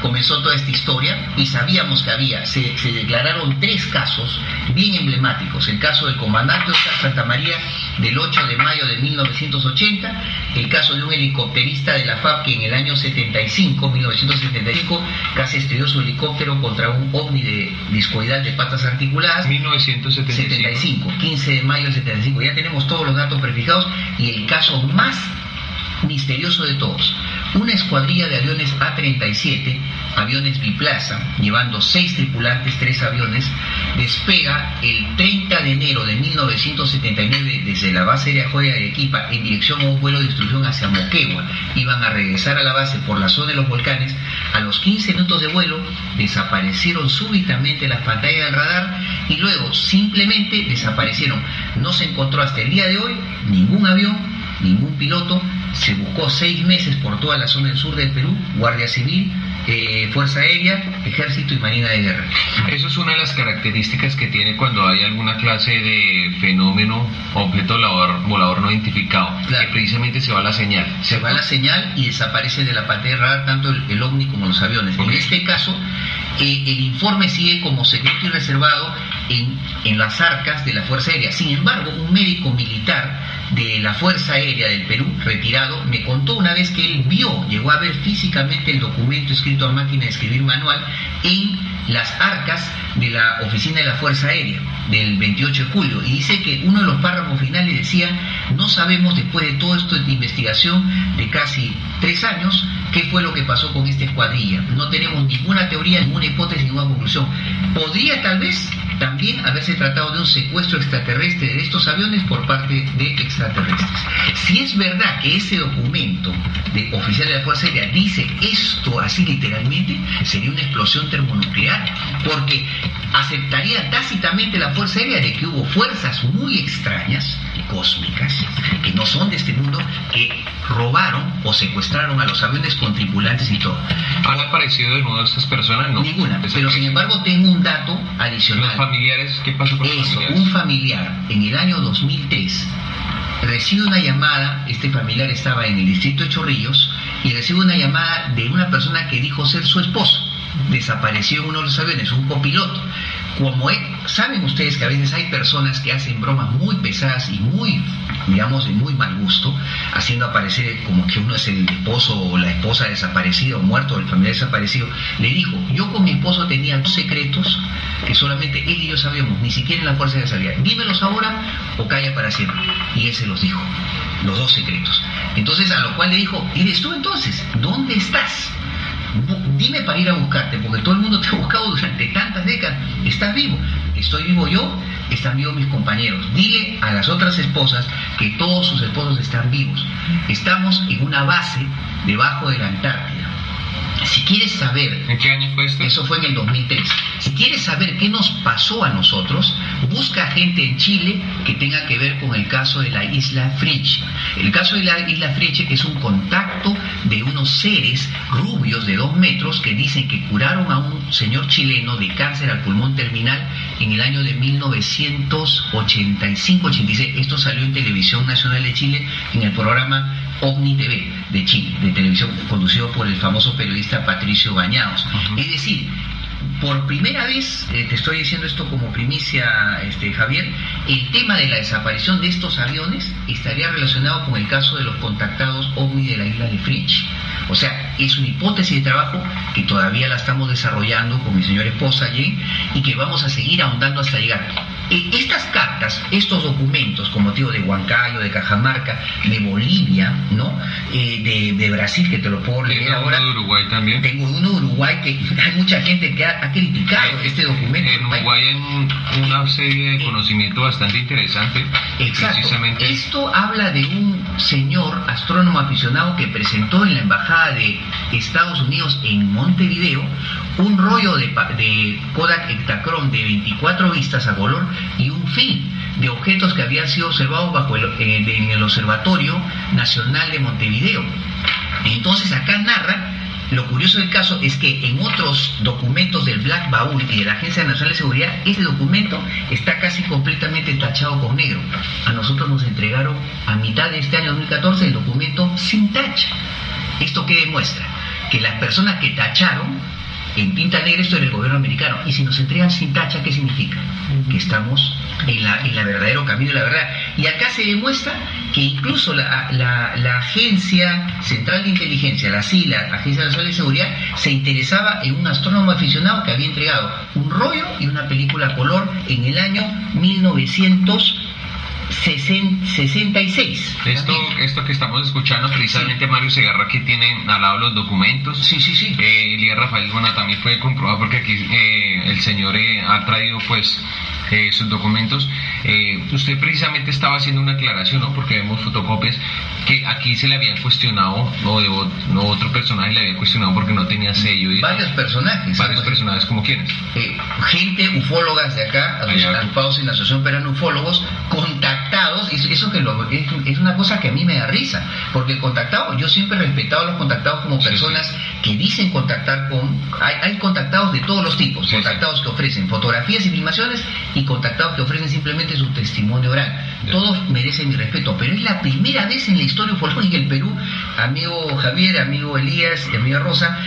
comenzó toda esta historia y sabíamos que había, se, se declararon tres casos bien emblemáticos. El caso del comandante Oscar Santa María del 8 de mayo de 1980, el caso de un helicópterista de la FAP que en el año 75, 1975, casi estrelló su helicóptero contra un ovni de discoidal de patas articuladas. 1975. 15 de mayo del 75. Ya tenemos todos los datos prefijados y el caso más misterioso de todos. Una escuadrilla de aviones A-37, aviones biplaza, llevando seis tripulantes, tres aviones, despega el 30 de enero de 1979 desde la base aérea Joya de Arequipa en dirección a un vuelo de instrucción hacia Moquegua. Iban a regresar a la base por la zona de los volcanes. A los 15 minutos de vuelo desaparecieron súbitamente las pantallas del radar y luego simplemente desaparecieron. No se encontró hasta el día de hoy ningún avión, ningún piloto. Se buscó seis meses por toda la zona del sur del Perú, Guardia Civil, eh, Fuerza Aérea, Ejército y Marina de Guerra. Eso es una de las características que tiene cuando hay alguna clase de fenómeno, objeto volador, volador no identificado, Claro. que precisamente se va la señal. Se va la señal y desaparece de la pantalla radar tanto el, el ovni como los aviones. En este caso, eh, el informe sigue como secreto y reservado en, en las arcas de la Fuerza Aérea. Sin embargo, un médico militar de la Fuerza Aérea del Perú, retirado, me contó una vez que él vio, llegó a ver físicamente el documento escrito a máquina de escribir manual en las arcas de la oficina de la Fuerza Aérea del 28 de julio. Y dice que uno de los párrafos finales decía no sabemos después de todo esto de investigación de casi tres años qué fue lo que pasó con esta escuadrilla. No tenemos ninguna teoría ninguna hipótesis ninguna conclusión. Podría tal vez también haberse tratado de un secuestro extraterrestre de estos aviones por parte de extraterrestres. Si es verdad que ese documento de oficial de la Fuerza Aérea dice esto así literalmente, sería una explosión termonuclear, porque aceptaría tácitamente la Fuerza Aérea de que hubo fuerzas muy extrañas, cósmicas, que no son de este mundo, que robaron o secuestraron a los aviones con tripulantes y todo. ¿Han aparecido de nuevo estas personas? No. Ninguna, pero sin embargo tengo un dato adicional. Los familiares, ¿qué pasó con los Eso, familiares? un familiar en el año 2003 recibe una llamada, este familiar estaba en el distrito de Chorrillos, y recibe una llamada de una persona que dijo ser su esposo. Desapareció en uno de los aviones, un copiloto. Como he- saben ustedes que a veces hay personas que hacen bromas muy pesadas y muy, digamos, de muy mal gusto, haciendo aparecer como que uno es el esposo o la esposa desaparecida o muerto o el familiar desaparecido, le dijo, yo con mi esposo tenía dos secretos que solamente él y yo sabíamos, ni siquiera en la fuerza de salida. Dímelos ahora o calla para siempre. Y él se los dijo, los dos secretos. Entonces a lo cual le dijo, ¿eres tú entonces? ¿Dónde estás? Dime para ir a buscarte, porque todo el mundo te ha buscado durante tantas décadas. ¿Estás vivo? Estoy vivo yo, están vivos mis compañeros. Dile a las otras esposas que todos sus esposos están vivos. Estamos en una base debajo de la Antártida. Si quieres saber ¿En qué año fue esto? eso fue en el 2003. Si quieres saber qué nos pasó a nosotros, busca gente en Chile que tenga que ver con el caso de la isla Friche. El caso de la isla Friche es un contacto de unos seres rubios de dos metros que dicen que curaron a un señor chileno de cáncer al pulmón terminal en el año de 1985-86. Esto salió en Televisión Nacional de Chile en el programa OVNI TV de Chile, de televisión, conducido por el famoso periodista Patricio Bañados. Es decir, por primera vez, eh, te estoy diciendo esto como primicia, este, Javier, el tema de la desaparición de estos aviones estaría relacionado con el caso de los contactados OVNI de la isla de Fringe. O sea, es una hipótesis de trabajo que todavía la estamos desarrollando con mi señora esposa Jane y que vamos a seguir ahondando hasta llegar. Eh, estas cartas, estos documentos, como te digo, de Huancayo, de Cajamarca, de Bolivia, ¿no? Eh, de, de Brasil, que te lo puedo leer Tengo ahora. uno de Uruguay también. Tengo uno de Uruguay que [laughs] hay mucha gente que ha, ha criticado este documento. En Uruguay hay un- una serie de conocimiento bastante interesante. Exacto. Precisamente. Esto habla de un señor astrónomo aficionado que presentó en la embajada de Estados Unidos en Montevideo un rollo de, de Kodak Ektachrome de 24 vistas a color y un film de objetos que habían sido observados bajo el, eh, en el Observatorio Nacional de Montevideo. Entonces acá narra lo curioso del caso es que en otros documentos del Black Baúl y de la Agencia Nacional de Seguridad, ese documento está casi completamente tachado con negro. A nosotros nos entregaron a mitad de este año 2014 el documento sin tacha. ¿Esto qué demuestra? Que las personas que tacharon en tinta negra esto era el gobierno americano. Y si nos entregan sin tacha, ¿qué significa? Que estamos en la, en la verdadero camino de la verdad. Y acá se demuestra que incluso la, la- la Agencia Central de Inteligencia, la CILA, la Agencia Nacional de Seguridad, se interesaba en un astrónomo aficionado que había entregado un rollo y una película a color en el año 66. Esto, esto que estamos escuchando, precisamente Mario Segarra aquí tiene al lado los documentos. Sí, sí, sí. Eh, Elías Rafael, bueno, también puede comprobar porque aquí eh, el señor eh, ha traído pues eh, sus documentos. Eh, usted precisamente estaba haciendo una aclaración, ¿no? Porque vemos fotocopias que aquí se le habían cuestionado, o de no, otro personaje le había cuestionado porque no tenía sello. Y Varios personajes. varios así. personajes como quienes. eh, gente, ufólogas de acá, agrupados en la Asociación de Ufólogos, contactados, y eso que lo- es, es una cosa que a mí me da risa, porque contactados, yo siempre he respetado a los contactados como Sí, personas que dicen contactar con, hay, hay contactados de todos los tipos, Sí, contactados que ofrecen fotografías y filmaciones y contactados que ofrecen simplemente su testimonio oral. Todos merecen mi respeto, pero es la primera vez en la historia ufológica del Perú, amigo Javier, amigo Elías y amiga Rosa,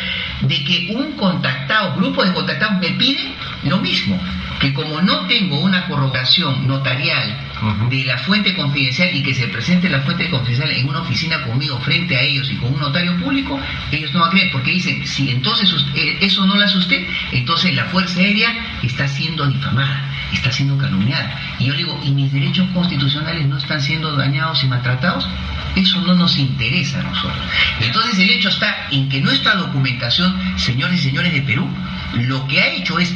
de que un contactado, grupo de contactados me piden lo mismo, que como no tengo una corroboración notarial De la fuente confidencial y que se presente la fuente confidencial en una oficina conmigo frente a ellos y con un notario público, ellos no van a creer, porque dicen, si entonces eh, eso no hace usted, entonces la Fuerza Aérea está siendo difamada, está siendo calumniada. Y yo digo, ¿y mis derechos constitucionales no están siendo dañados y maltratados? Eso no nos interesa a nosotros. Entonces el hecho está en que nuestra documentación, señores y señores de Perú, lo que ha hecho es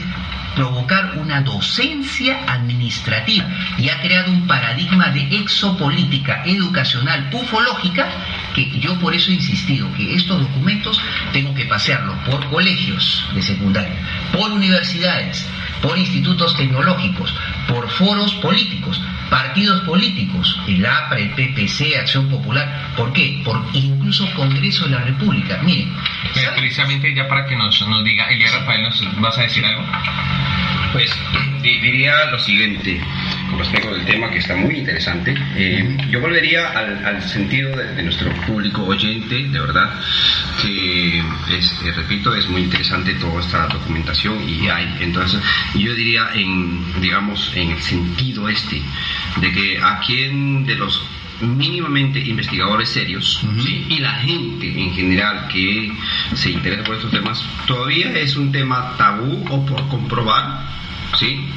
provocar una docencia administrativa y ha creado un paradigma de exopolítica educacional ufológica que yo por eso he insistido que estos documentos tengo que pasearlos por colegios de secundaria, por universidades, por institutos tecnológicos, por foros políticos, partidos políticos, el APRA, el PPC, Acción Popular, ¿por qué? Por incluso Congreso de la República. Miren, precisamente ya para que nos, nos diga, Elías Rafael, ¿nos vas a decir algo? Pues di- diría lo siguiente con respecto del tema que está muy interesante. Eh, yo volvería al, al sentido de, de nuestro público oyente, de verdad, que es, eh, repito, es muy interesante toda esta documentación y hay. Entonces, yo diría en, digamos, en el sentido este, de que a quien de los mínimamente investigadores serios Ujú. ¿sí? y la gente en general que se interesa por estos temas todavía es un tema tabú o por comprobar ¿sí?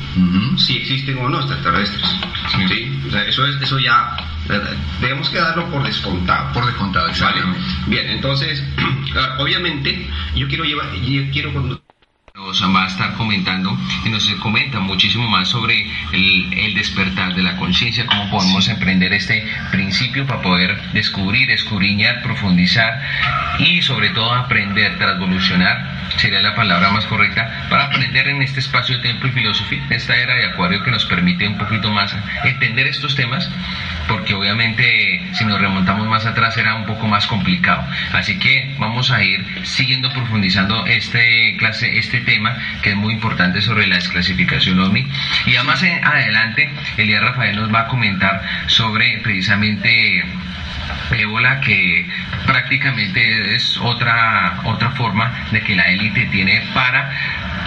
Si existen o no extraterrestres Sí. ¿sí? O sea, eso es eso ya eh, debemos que darlo por descontado Por descontado, ¿vale? bien entonces [clears throat] obviamente yo quiero llevar yo quiero Nos va a estar comentando y nos comenta muchísimo más sobre el, el despertar de la conciencia, cómo podemos emprender este principio para poder descubrir, escudriñar, profundizar y sobre todo aprender, transvolucionar, sería la palabra más correcta, para aprender en este espacio de tiempo y filosofía, esta era de acuario que nos permite un poquito más entender estos temas, porque obviamente si nos remontamos más atrás era un poco más complicado. Así que vamos a ir siguiendo profundizando este clase, este tema que es muy importante sobre la desclasificación OVNI. Y además adelante, Elías Rafael nos va a comentar sobre precisamente ébola que prácticamente es otra otra forma de que la élite tiene para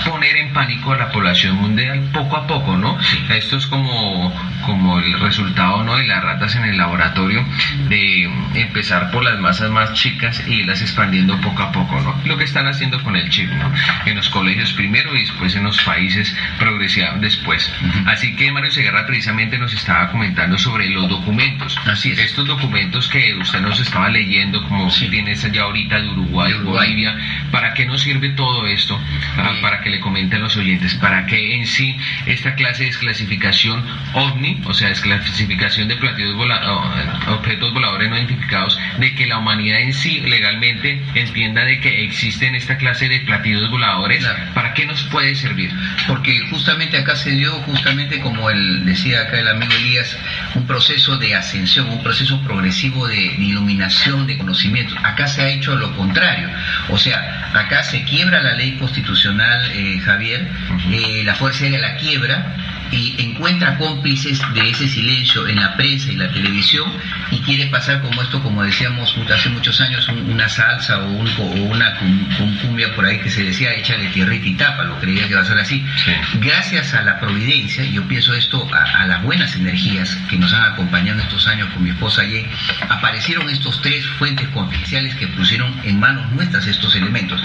poner en pánico a la población mundial poco a poco, ¿no? Esto es como como el resultado, ¿no? de las ratas en el laboratorio de empezar por las masas más chicas y irlas expandiendo poco a poco, ¿no? Lo que están haciendo con el chip, ¿no? En los colegios primero y después en los países progresivos después. Así que Mario Segarra precisamente nos estaba comentando sobre los documentos. Así es. Estos documentos que usted nos estaba leyendo, como si tienes allá ahorita de Uruguay, De Uruguay. Bolivia, ¿para qué nos sirve todo esto? Ah, Sí. Para que le comenten los oyentes, para que en sí esta clase de desclasificación OVNI, o sea, desclasificación de platillos vola- o, objetos voladores no identificados, de que la humanidad en sí legalmente entienda de que existen esta clase de platillos voladores, Claro. ¿para qué nos puede servir? Porque justamente acá se dio, justamente como el, decía acá el amigo Elías, un proceso de ascensión, un proceso progresivo de, de iluminación, de conocimiento. Acá se ha hecho lo contrario. O sea, acá se quiebra la ley constitucional, eh, Javier, eh, la Fuerza Aérea la quiebra y encuentra cómplices de ese silencio en la prensa y la televisión y quiere pasar como esto, como decíamos hace muchos años, un- una salsa o, un- o una cum- cum- cumbia por ahí que se decía, échale tierrita y tapa, lo creía que iba a ser así. Sí. Gracias a la providencia, y yo pienso esto a, a las buenas energías que nos han acompañado estos años con mi esposa Jen, aparecieron estos tres fuentes confidenciales que pusieron en manos nuestras estos elementos.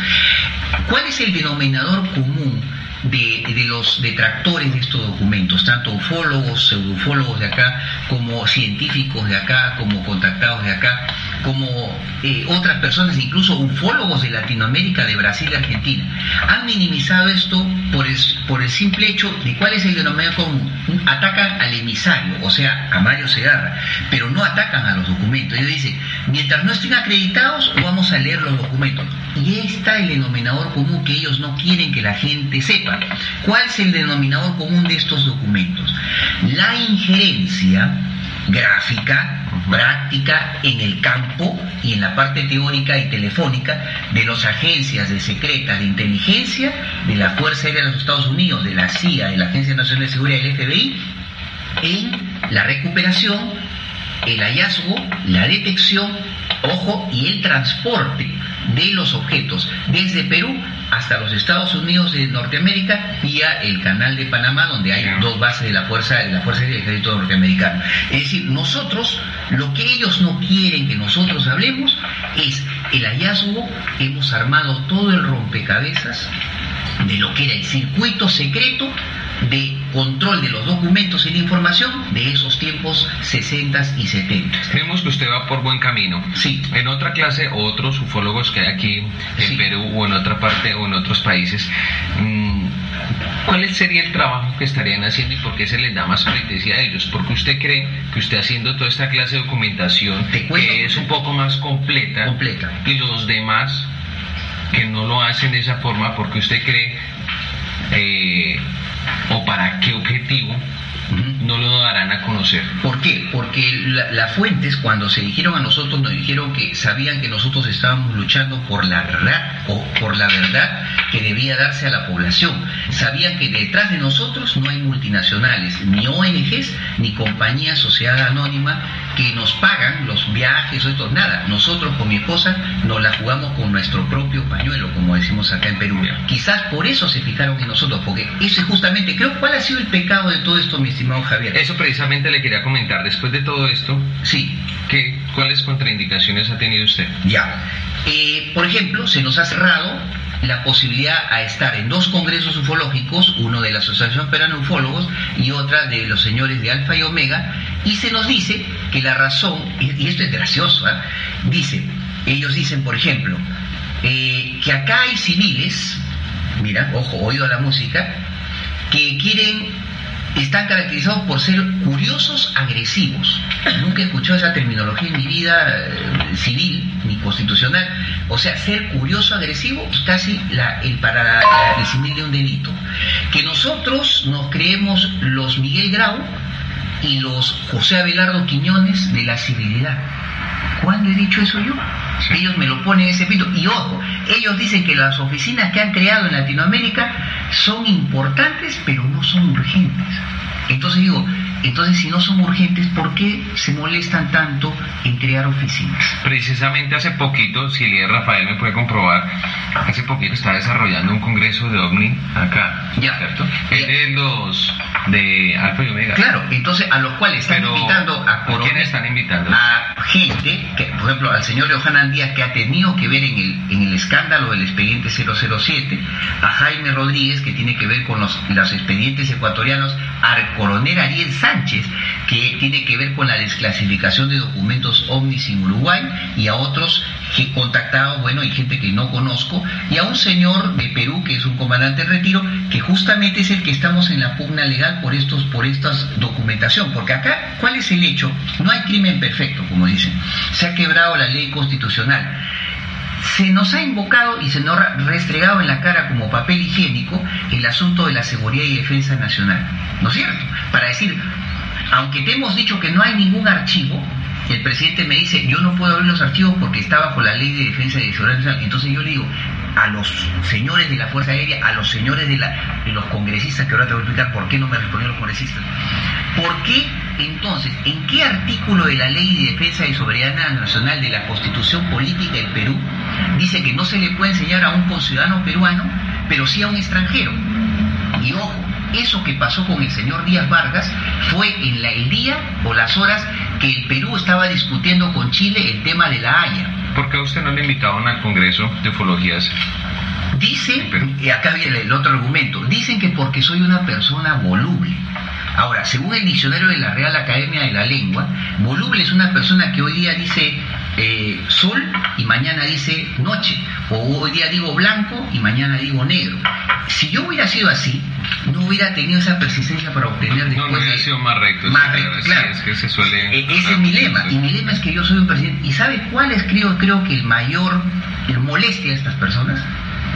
¿Cuál es el denominador común de, de, los detractores de estos documentos, tanto ufólogos, pseudoufólogos de acá, como científicos de acá, como contactados de acá, como eh, otras personas, incluso ufólogos de Latinoamérica, de Brasil y Argentina, han minimizado esto por el, por el simple hecho de cuál es el denominador común. Atacan al emisario, o sea, a Mario Segarra, pero no atacan a los documentos. Ellos dicen, mientras no estén acreditados, vamos a leer los documentos. Y ahí está el denominador común que ellos no quieren que la gente sepa. ¿Cuál es el denominador común de estos documentos? La injerencia gráfica, práctica en el campo y en la parte teórica y telefónica de las agencias de secretas de inteligencia, de la Fuerza Aérea de los Estados Unidos, de la CIA, de la Agencia Nacional de Seguridad del FBI, en la recuperación, el hallazgo, la detección, ojo, y el transporte de los objetos desde Perú hasta los Estados Unidos de Norteamérica vía el canal de Panamá donde hay dos bases de la fuerza de la fuerza del ejército norteamericano. Es decir, nosotros lo que ellos no quieren que nosotros hablemos es el hallazgo, hemos armado todo el rompecabezas de lo que era el circuito secreto de control de los documentos y la información de esos tiempos 60 y 70. Vemos que usted va por buen camino. Sí. En otra clase, otros ufólogos que hay aquí en Sí. Perú o en otra parte o en otros países, mm, ¿cuál sería el trabajo que estarían haciendo y por qué se les da más priorización a ellos? Porque usted cree que usted haciendo toda esta clase de documentación, que es un poco más completa, Completa. y los demás que no lo hacen de esa forma porque usted cree eh, o para qué objetivo no lo darán a conocer. ¿Por qué? Porque la- las fuentes cuando se dijeron a nosotros nos dijeron que sabían que nosotros estábamos luchando por la verdad o por la verdad que debía darse a la población. Sabían que detrás de nosotros no hay multinacionales, ni ONGs, ni compañías sociedad anónima que nos pagan los viajes o esto, nada. Nosotros con mi esposa nos la jugamos con nuestro propio pañuelo, como decimos acá en Perú. Quizás por eso se fijaron en nosotros, porque eso es justamente, creo, ¿cuál ha sido el pecado de todo esto, mi estimado Javier? Eso precisamente le quería comentar. Después de todo esto, Sí, ¿qué, ¿cuáles contraindicaciones ha tenido usted? Ya. Eh, por ejemplo, se nos ha cerrado la posibilidad a estar en dos congresos ufológicos, uno de la Asociación Peruana Ufólogos y otra de los señores de Alfa y Omega, y se nos dice que la razón, y esto es gracioso, ¿ah? dice, ellos dicen, por ejemplo, eh, que acá hay civiles, mira, ojo, oído a la música, que quieren están caracterizados por ser curiosos agresivos. Nunca he escuchado esa terminología en mi vida eh, civil ni constitucional. O sea, ser curioso agresivo es casi la, el para el símil de un delito. Que nosotros nos creemos los Miguel Grau y los José Abelardo Quiñones de la civilidad. ¿Cuándo he dicho eso yo? Ellos me lo ponen en ese pito. Y ojo, ellos dicen que las oficinas que han creado en Latinoamérica son importantes, pero no son urgentes. Entonces digo, entonces si no son urgentes, ¿por qué se molestan tanto en crear oficinas? Precisamente hace poquito, si el Rafael me puede comprobar, hace poquito está desarrollando un congreso de OVNI acá, Ya. ¿cierto? Es de los de Alfa y Omega. Claro, entonces a los cuales están Pero, invitando a ¿a coronel- quién están invitando? a gente, que, por ejemplo, al señor Johanan Díaz, que ha tenido que ver en el, en el escándalo del expediente 007, a Jaime Rodríguez, que tiene que ver con los, los expedientes ecuatorianos, al coronel Ariel Sánchez, que tiene que ver con la desclasificación de documentos ovnis en Uruguay, y a otros que contactados, bueno, hay gente que no conozco, y a un señor de Perú, que es un comandante en retiro, que justamente es el que estamos en la pugna legal por estos, por estas documentación, porque acá, ¿cuál es el hecho? No hay crimen perfecto, como dicen. Se ha quebrado la ley constitucional. Se nos ha invocado y se nos ha restregado en la cara como papel higiénico el asunto de la seguridad y defensa nacional. ¿No es cierto? Para decir, aunque te hemos dicho que no hay ningún archivo, el presidente me dice, yo no puedo abrir los archivos porque está bajo la ley de defensa y seguridad nacional. Entonces yo le digo a los señores de la Fuerza Aérea, a los señores de, la, de los congresistas, que ahora te voy a explicar por qué no me respondieron los congresistas. ¿Por qué entonces, en qué artículo de la ley de defensa y soberanía nacional de la Constitución Política del Perú dice que no se le puede enseñar a un conciudadano peruano, pero sí a un extranjero? Y ojo, eso que pasó con el señor Díaz Vargas fue en la- el día o las horas que el Perú estaba discutiendo con Chile el tema de la Haya. ¿Por qué a usted no le invitaron al Congreso de Ufologías Dicen, y acá viene el otro argumento, dicen que porque soy una persona voluble. Ahora, según el diccionario de la Real Academia de la Lengua, voluble es una persona que hoy día dice eh, sol y mañana dice noche, o hoy día digo blanco y mañana digo negro. Si yo hubiera sido así, no hubiera tenido esa persistencia para obtener después. No, no hubiera sido más recto. Más recto, claro. Es que se suele. E-, ese es mi lema, y mi lema es que yo soy un presidente. ¿Y sabe cuál es, creo, creo que el mayor el molestia a estas personas?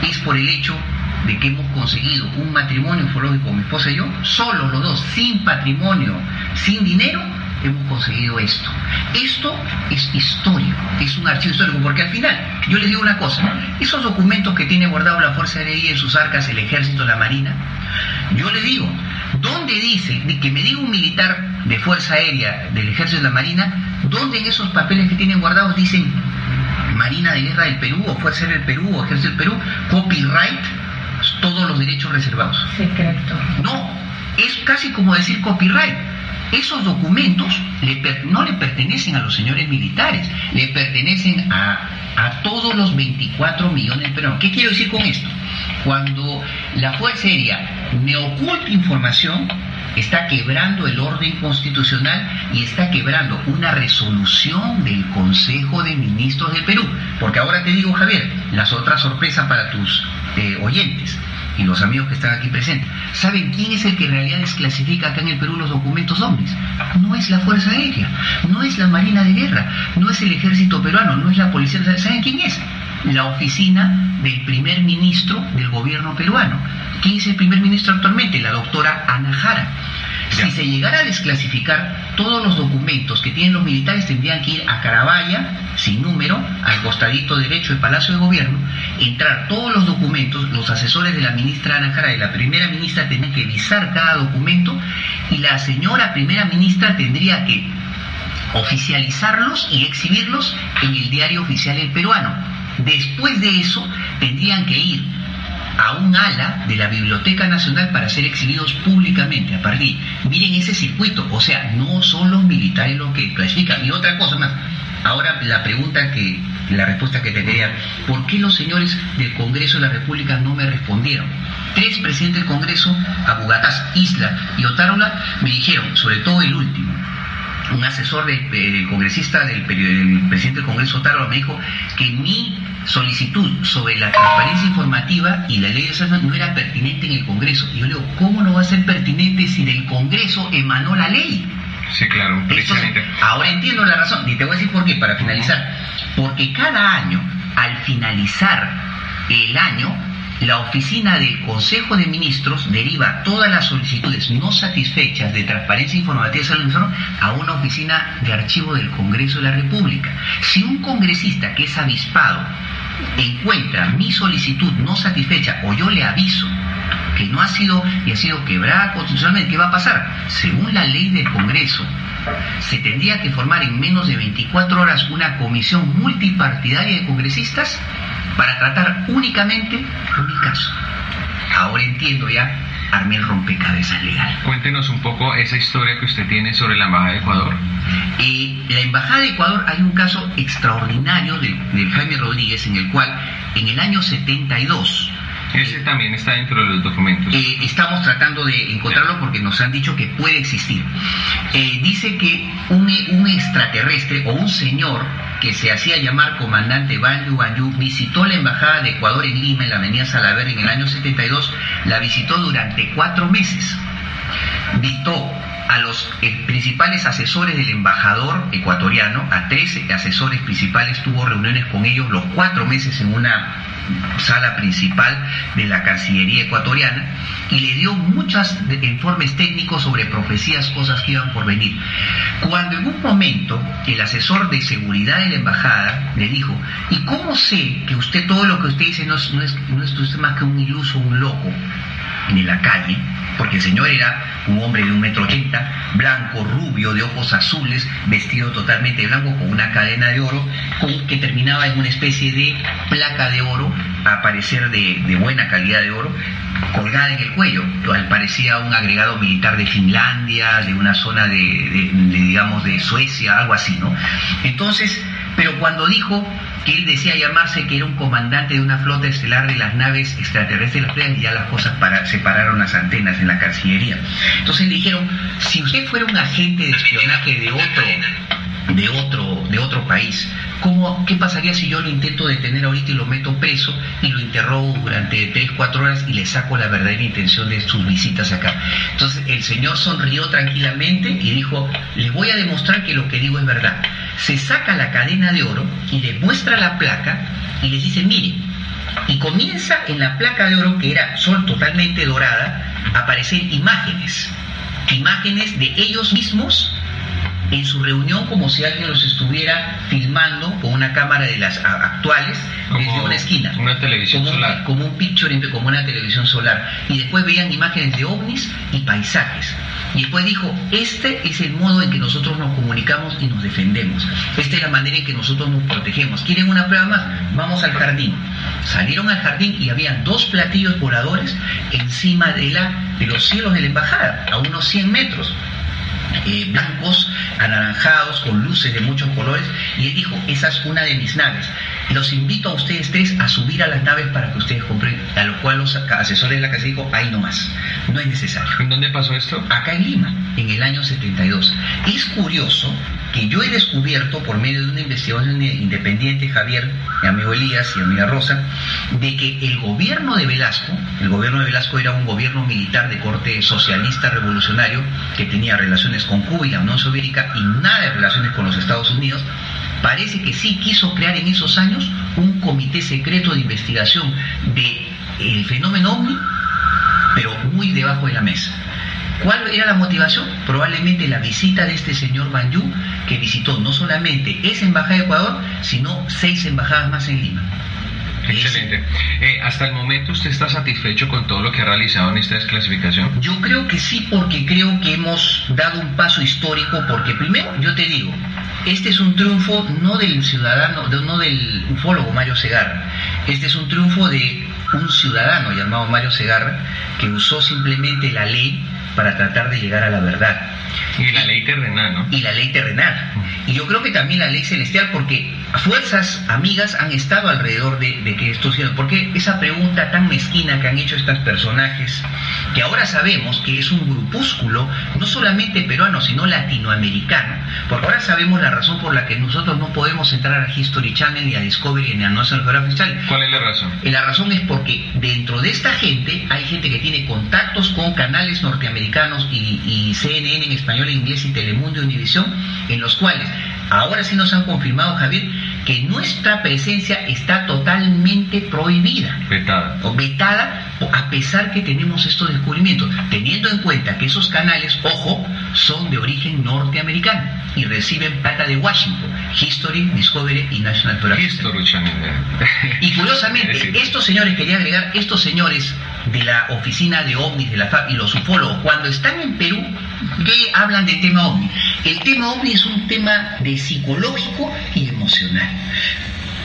Es por el hecho de que hemos conseguido un matrimonio ufológico, mi esposa y yo, solo los dos, sin patrimonio, sin dinero, hemos conseguido esto. Esto es histórico, es un archivo histórico, porque al final, yo les digo una cosa, esos documentos que tiene guardado la Fuerza Aérea en sus arcas, el Ejército, la Marina, yo le digo, ¿dónde dice, que me diga un militar de Fuerza Aérea, del Ejército de la Marina, dónde en esos papeles que tienen guardados dicen Marina de Guerra del Perú, o Fuerza Aérea del Perú, o Ejército del Perú, copyright, todos los derechos reservados? Secreto. No, es casi como decir copyright. Esos documentos no le pertenecen a los señores militares, le pertenecen a, a todos los 24 millones de peruanos. ¿Qué quiero decir con esto? Cuando la Fuerza Aérea me oculta información, está quebrando el orden constitucional y está quebrando una resolución del Consejo de Ministros de Perú. Porque ahora te digo, Javier, las otras sorpresas para tus eh, oyentes y los amigos que están aquí presentes, ¿saben quién es el que en realidad desclasifica acá en el Perú los documentos ovnis? No es la Fuerza Aérea, no es la Marina de Guerra, no es el Ejército Peruano, no es la Policía. ¿Saben quién es? La oficina del primer ministro del gobierno peruano. ¿Quién es el primer ministro actualmente? La doctora Ana Jara. Si se llegara a desclasificar todos los documentos que tienen los militares, tendrían que ir a Carabaya, sin número, al costadito derecho del Palacio de Gobierno, entrar todos los documentos, los asesores de la ministra Ana Jara y la primera ministra tendrían que visar cada documento y la señora primera ministra tendría que oficializarlos y exhibirlos en el diario oficial el peruano. Después de eso, tendrían que ir a un ala de la Biblioteca Nacional para ser exhibidos públicamente a partir. Miren ese circuito, o sea, no son los militares los que clasifican. Y otra cosa más, ahora la pregunta que, la respuesta que te quería, ¿por qué los señores del Congreso de la República no me respondieron? Tres presidentes del Congreso, Abugatás, Isla y Otárola, me dijeron, sobre todo el último, un asesor del, congresista del, del, presidente del Congreso Otárola me dijo que mi solicitud sobre la transparencia informativa y la ley de salud no era pertinente en el Congreso. Y yo le digo, ¿cómo no va a ser pertinente si del Congreso emanó la ley? Sí, claro, precisamente. ahora entiendo la razón, y te voy a decir por qué, para finalizar. Porque cada año, al finalizar el año, la oficina del Consejo de Ministros deriva todas las solicitudes no satisfechas de transparencia informativa a una oficina de archivo del Congreso de la República. Si un congresista que es avispado encuentra mi solicitud no satisfecha o yo le aviso que no ha sido y ha sido quebrada constitucionalmente, ¿qué va a pasar? Según la ley del Congreso, se tendría que formar en menos de 24 horas una comisión multipartidaria de congresistas para tratar únicamente mi caso. Ahora entiendo ya, armé el rompecabezas legal. Cuéntenos un poco esa historia que usted tiene sobre la Embajada de Ecuador. Eh, la Embajada de Ecuador hay un caso extraordinario de, de Jaime Rodríguez en el cual en el año 72 ese también está dentro de los documentos. Eh, estamos tratando de encontrarlo porque nos han dicho que puede existir. Eh, dice que un, extraterrestre o un señor que se hacía llamar comandante Banyu Banyu visitó la embajada de Ecuador en Lima, en la avenida Salaver, en el año 72. La visitó durante cuatro meses. Visitó a los eh, principales asesores del embajador ecuatoriano, a tres asesores principales, tuvo reuniones con ellos los cuatro meses en una sala principal de la Cancillería ecuatoriana y le dio muchos informes técnicos sobre profecías, cosas que iban por venir. Cuando en un momento el asesor de seguridad de la embajada le dijo, ¿y cómo sé que usted todo lo que usted dice no es, no es, no es más que un iluso, un loco en la calle? Porque el señor era un hombre de un metro ochenta, blanco, rubio, de ojos azules, vestido totalmente blanco con una cadena de oro, que terminaba en una especie de placa de oro, a parecer de, buena calidad de oro, colgada en el cuello. Parecía un agregado militar de Finlandia, de una zona de, digamos, de Suecia, algo así, ¿no? Entonces, Pero cuando dijo que él decía llamarse que era un comandante de una flota estelar de las naves extraterrestres las ya las cosas para, separaron las antenas en la Cancillería. Entonces le dijeron, si usted fuera un agente de espionaje de otro de otro, de otro país. ¿Cómo, ¿Qué pasaría si yo lo intento detener ahorita y lo meto preso y lo interrogo durante 3, 4 horas y le saco la verdadera intención de sus visitas acá? Entonces el señor sonrió tranquilamente y dijo, les voy a demostrar que lo que digo es verdad. Se saca la cadena de oro y le muestra la placa y les dice, mire, y comienza en la placa de oro, que era sol totalmente dorada, a aparecer imágenes, imágenes de ellos mismos en su reunión como si alguien los estuviera filmando con una cámara de las actuales desde una esquina. Una televisión como, solar. Como un picture, como una televisión solar. Y después veían imágenes de ovnis y paisajes. Y después dijo, este es el modo en que nosotros nos comunicamos y nos defendemos. Esta es la manera en que nosotros nos protegemos. ¿Quieren una prueba más? Vamos al jardín. Salieron al jardín y había dos platillos voladores encima de, la, de los cielos de la embajada, a unos 100 metros. Eh, blancos, anaranjados, con luces de muchos colores, y él dijo, esa es una de mis naves. Los invito a ustedes tres a subir a las naves para que ustedes compren, a lo cual los asesores de la casa dijo, ahí nomás, no es necesario. ¿En dónde pasó esto? Acá en Lima, en el año 72. Es curioso que yo he descubierto por medio de una investigación independiente, Javier, mi amigo Elías y amiga Rosa, de que el gobierno de Velasco, el gobierno de Velasco era un gobierno militar de corte socialista revolucionario que tenía relaciones con Cuba y la Unión Soviética y nada de relaciones con los Estados Unidos, parece que sí quiso crear en esos años un comité secreto de investigación del fenómeno ovni, pero muy debajo de la mesa. ¿Cuál era la motivación? Probablemente la visita de este señor Banyu, que visitó no solamente esa embajada de Ecuador, sino seis embajadas más en Lima. Excelente. Eh, hasta el momento usted está satisfecho con todo lo que ha realizado en esta desclasificación. Yo creo que sí, porque creo que hemos dado un paso histórico, porque primero, yo te digo, este es un triunfo no del ciudadano, no del ufólogo Mario Segarra, este es un triunfo de un ciudadano llamado Mario Segarra que usó simplemente la ley para tratar de llegar a la verdad. Y la ley terrenal, ¿no? Y la ley terrenal. Y yo creo que también la ley celestial, porque fuerzas amigas han estado alrededor de, que esto sea. Porque esa pregunta tan mezquina que han hecho estos personajes, que ahora sabemos que es un grupúsculo, no solamente peruano, sino latinoamericano. Porque ahora sabemos la razón por la que nosotros no podemos entrar a History Channel, ni a Discovery, ni a National Geographic Channel. ¿Cuál es la razón? Y la razón es porque dentro de esta gente hay gente que tiene contactos con canales norteamericanos y, y CNN en español, e inglés y Telemundo y Univisión, en los cuales ahora sí nos han confirmado, Javier, que nuestra presencia está totalmente prohibida. Vetada. O vetada a pesar que tenemos estos descubrimientos, teniendo en cuenta que esos canales, ojo, son de origen norteamericano y reciben plata de Washington, History, Discovery y National Geographic. History Y curiosamente, [laughs] estos señores, quería agregar, estos señores de la oficina de ovnis de la FAB y los ufólogos, cuando están en Perú, ¿qué hablan del tema ovni? El tema ovni es un tema de psicológico y emocional.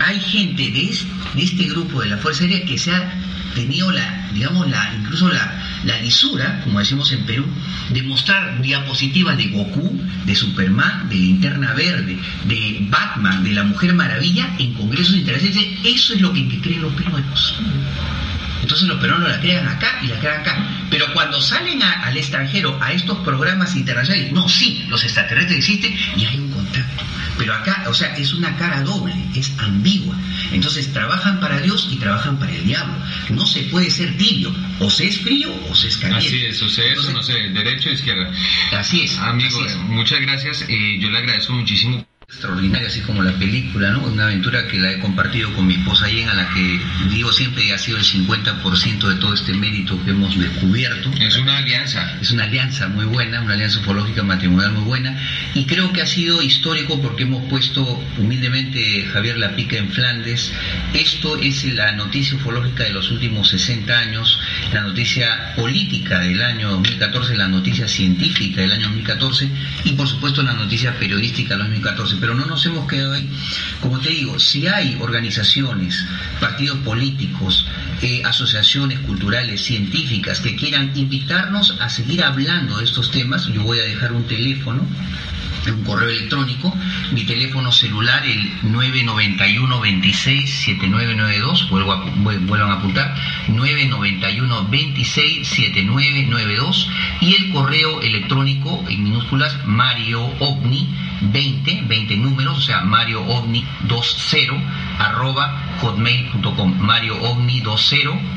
Hay gente de este, grupo de la Fuerza Aérea que se ha tenido la, digamos, la, incluso la, la lisura, como decimos en Perú, de mostrar diapositivas de Goku, de Superman, de Linterna Verde, de Batman, de la Mujer Maravilla en congresos internacionales. Eso es lo que creen los peruanos. Entonces los peruanos la crean acá y la crean acá. Pero cuando salen al extranjero a estos programas internacionales, no, sí, los extraterrestres existen y hay un contacto. Pero acá, o sea, es una cara doble, es ambigua. Entonces trabajan para Dios y trabajan para el diablo. No se puede ser tibio. O se es frío o se es caliente. Así es, o sea, eso no sé, derecho o izquierda. Así es. Amigo, muchas gracias. y yo le agradezco muchísimo extraordinaria, así como la película, ¿no? Una aventura que la he compartido con mi esposa Yen, a la que digo siempre ha sido el 50% de todo este mérito que hemos descubierto. Es una alianza. Es una alianza muy buena, una alianza ufológica matrimonial muy buena, y creo que ha sido histórico porque hemos puesto humildemente Javier La Pica en Flandes. Esto es la noticia ufológica de los últimos 60 años, la noticia política del año 2014, la noticia científica del año 2014 y por supuesto la noticia periodística del 2014 pero no nos hemos quedado ahí. Como te digo, si hay organizaciones, partidos políticos, eh, asociaciones culturales, científicas que quieran invitarnos a seguir hablando de estos temas, yo voy a dejar un teléfono un correo electrónico, mi teléfono celular el 991 26 7992, vuelvo a, vuelvan a apuntar, 991 26 7992 y el correo electrónico en minúsculas Mario OVNI 20, 20 números, o sea, Mario OVNI 20 arroba hotmail.com, Mario OVNI 20,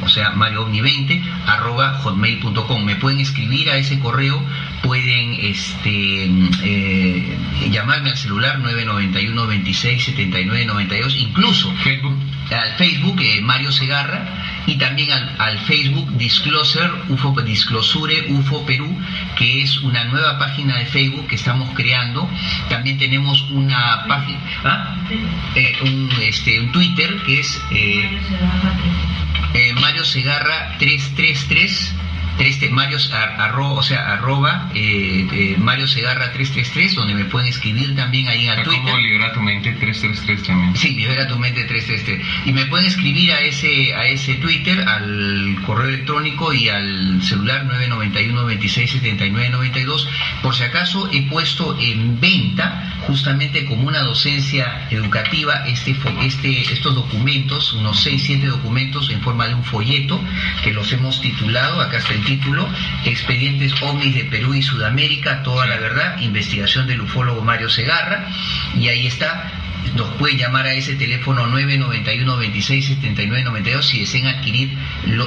o sea, Mario OVNI 20 arroba hotmail.com. Me pueden escribir a ese correo, pueden este, eh, llamarme al celular 991 26 79 92, incluso Facebook. Al Facebook eh, Mario Segarra y también al, Facebook Disclosure UFO Disclosure UFO Perú, que es una nueva página de Facebook que estamos creando. También tenemos una página, ¿ah? eh, un, este, un Twitter que es eh, eh, Mario Segarra 333 este, Mario, o sea, arroba eh, eh, Mario Segarra 333, donde me pueden escribir también ahí al Twitter. Como Libera tu mente 333 también. Sí, Libera tu mente 333. Y me pueden escribir a ese, a ese Twitter, al correo electrónico y al celular 991 26 79 92. Por si acaso he puesto en venta, justamente como una docencia educativa, este, este, estos documentos, unos 6, 7 documentos en forma de un folleto, que los hemos titulado, acá está el título, Expedientes OVNIs de Perú y Sudamérica, toda la verdad, investigación del ufólogo Mario Segarra, y ahí está, nos pueden llamar a ese teléfono 991 26 79 92 si desean adquirir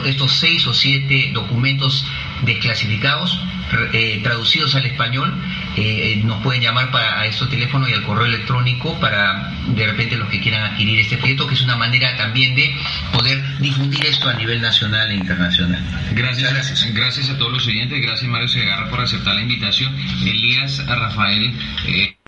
estos seis o siete documentos desclasificados eh, traducidos al español eh, nos pueden llamar para, a estos teléfonos y al correo electrónico para de repente los que quieran adquirir este proyecto, que es una manera también de poder difundir esto a nivel nacional e internacional. Gracias, gracias. gracias a todos los oyentes, gracias Mario Segarra por aceptar la invitación. Elías Rafael. Eh,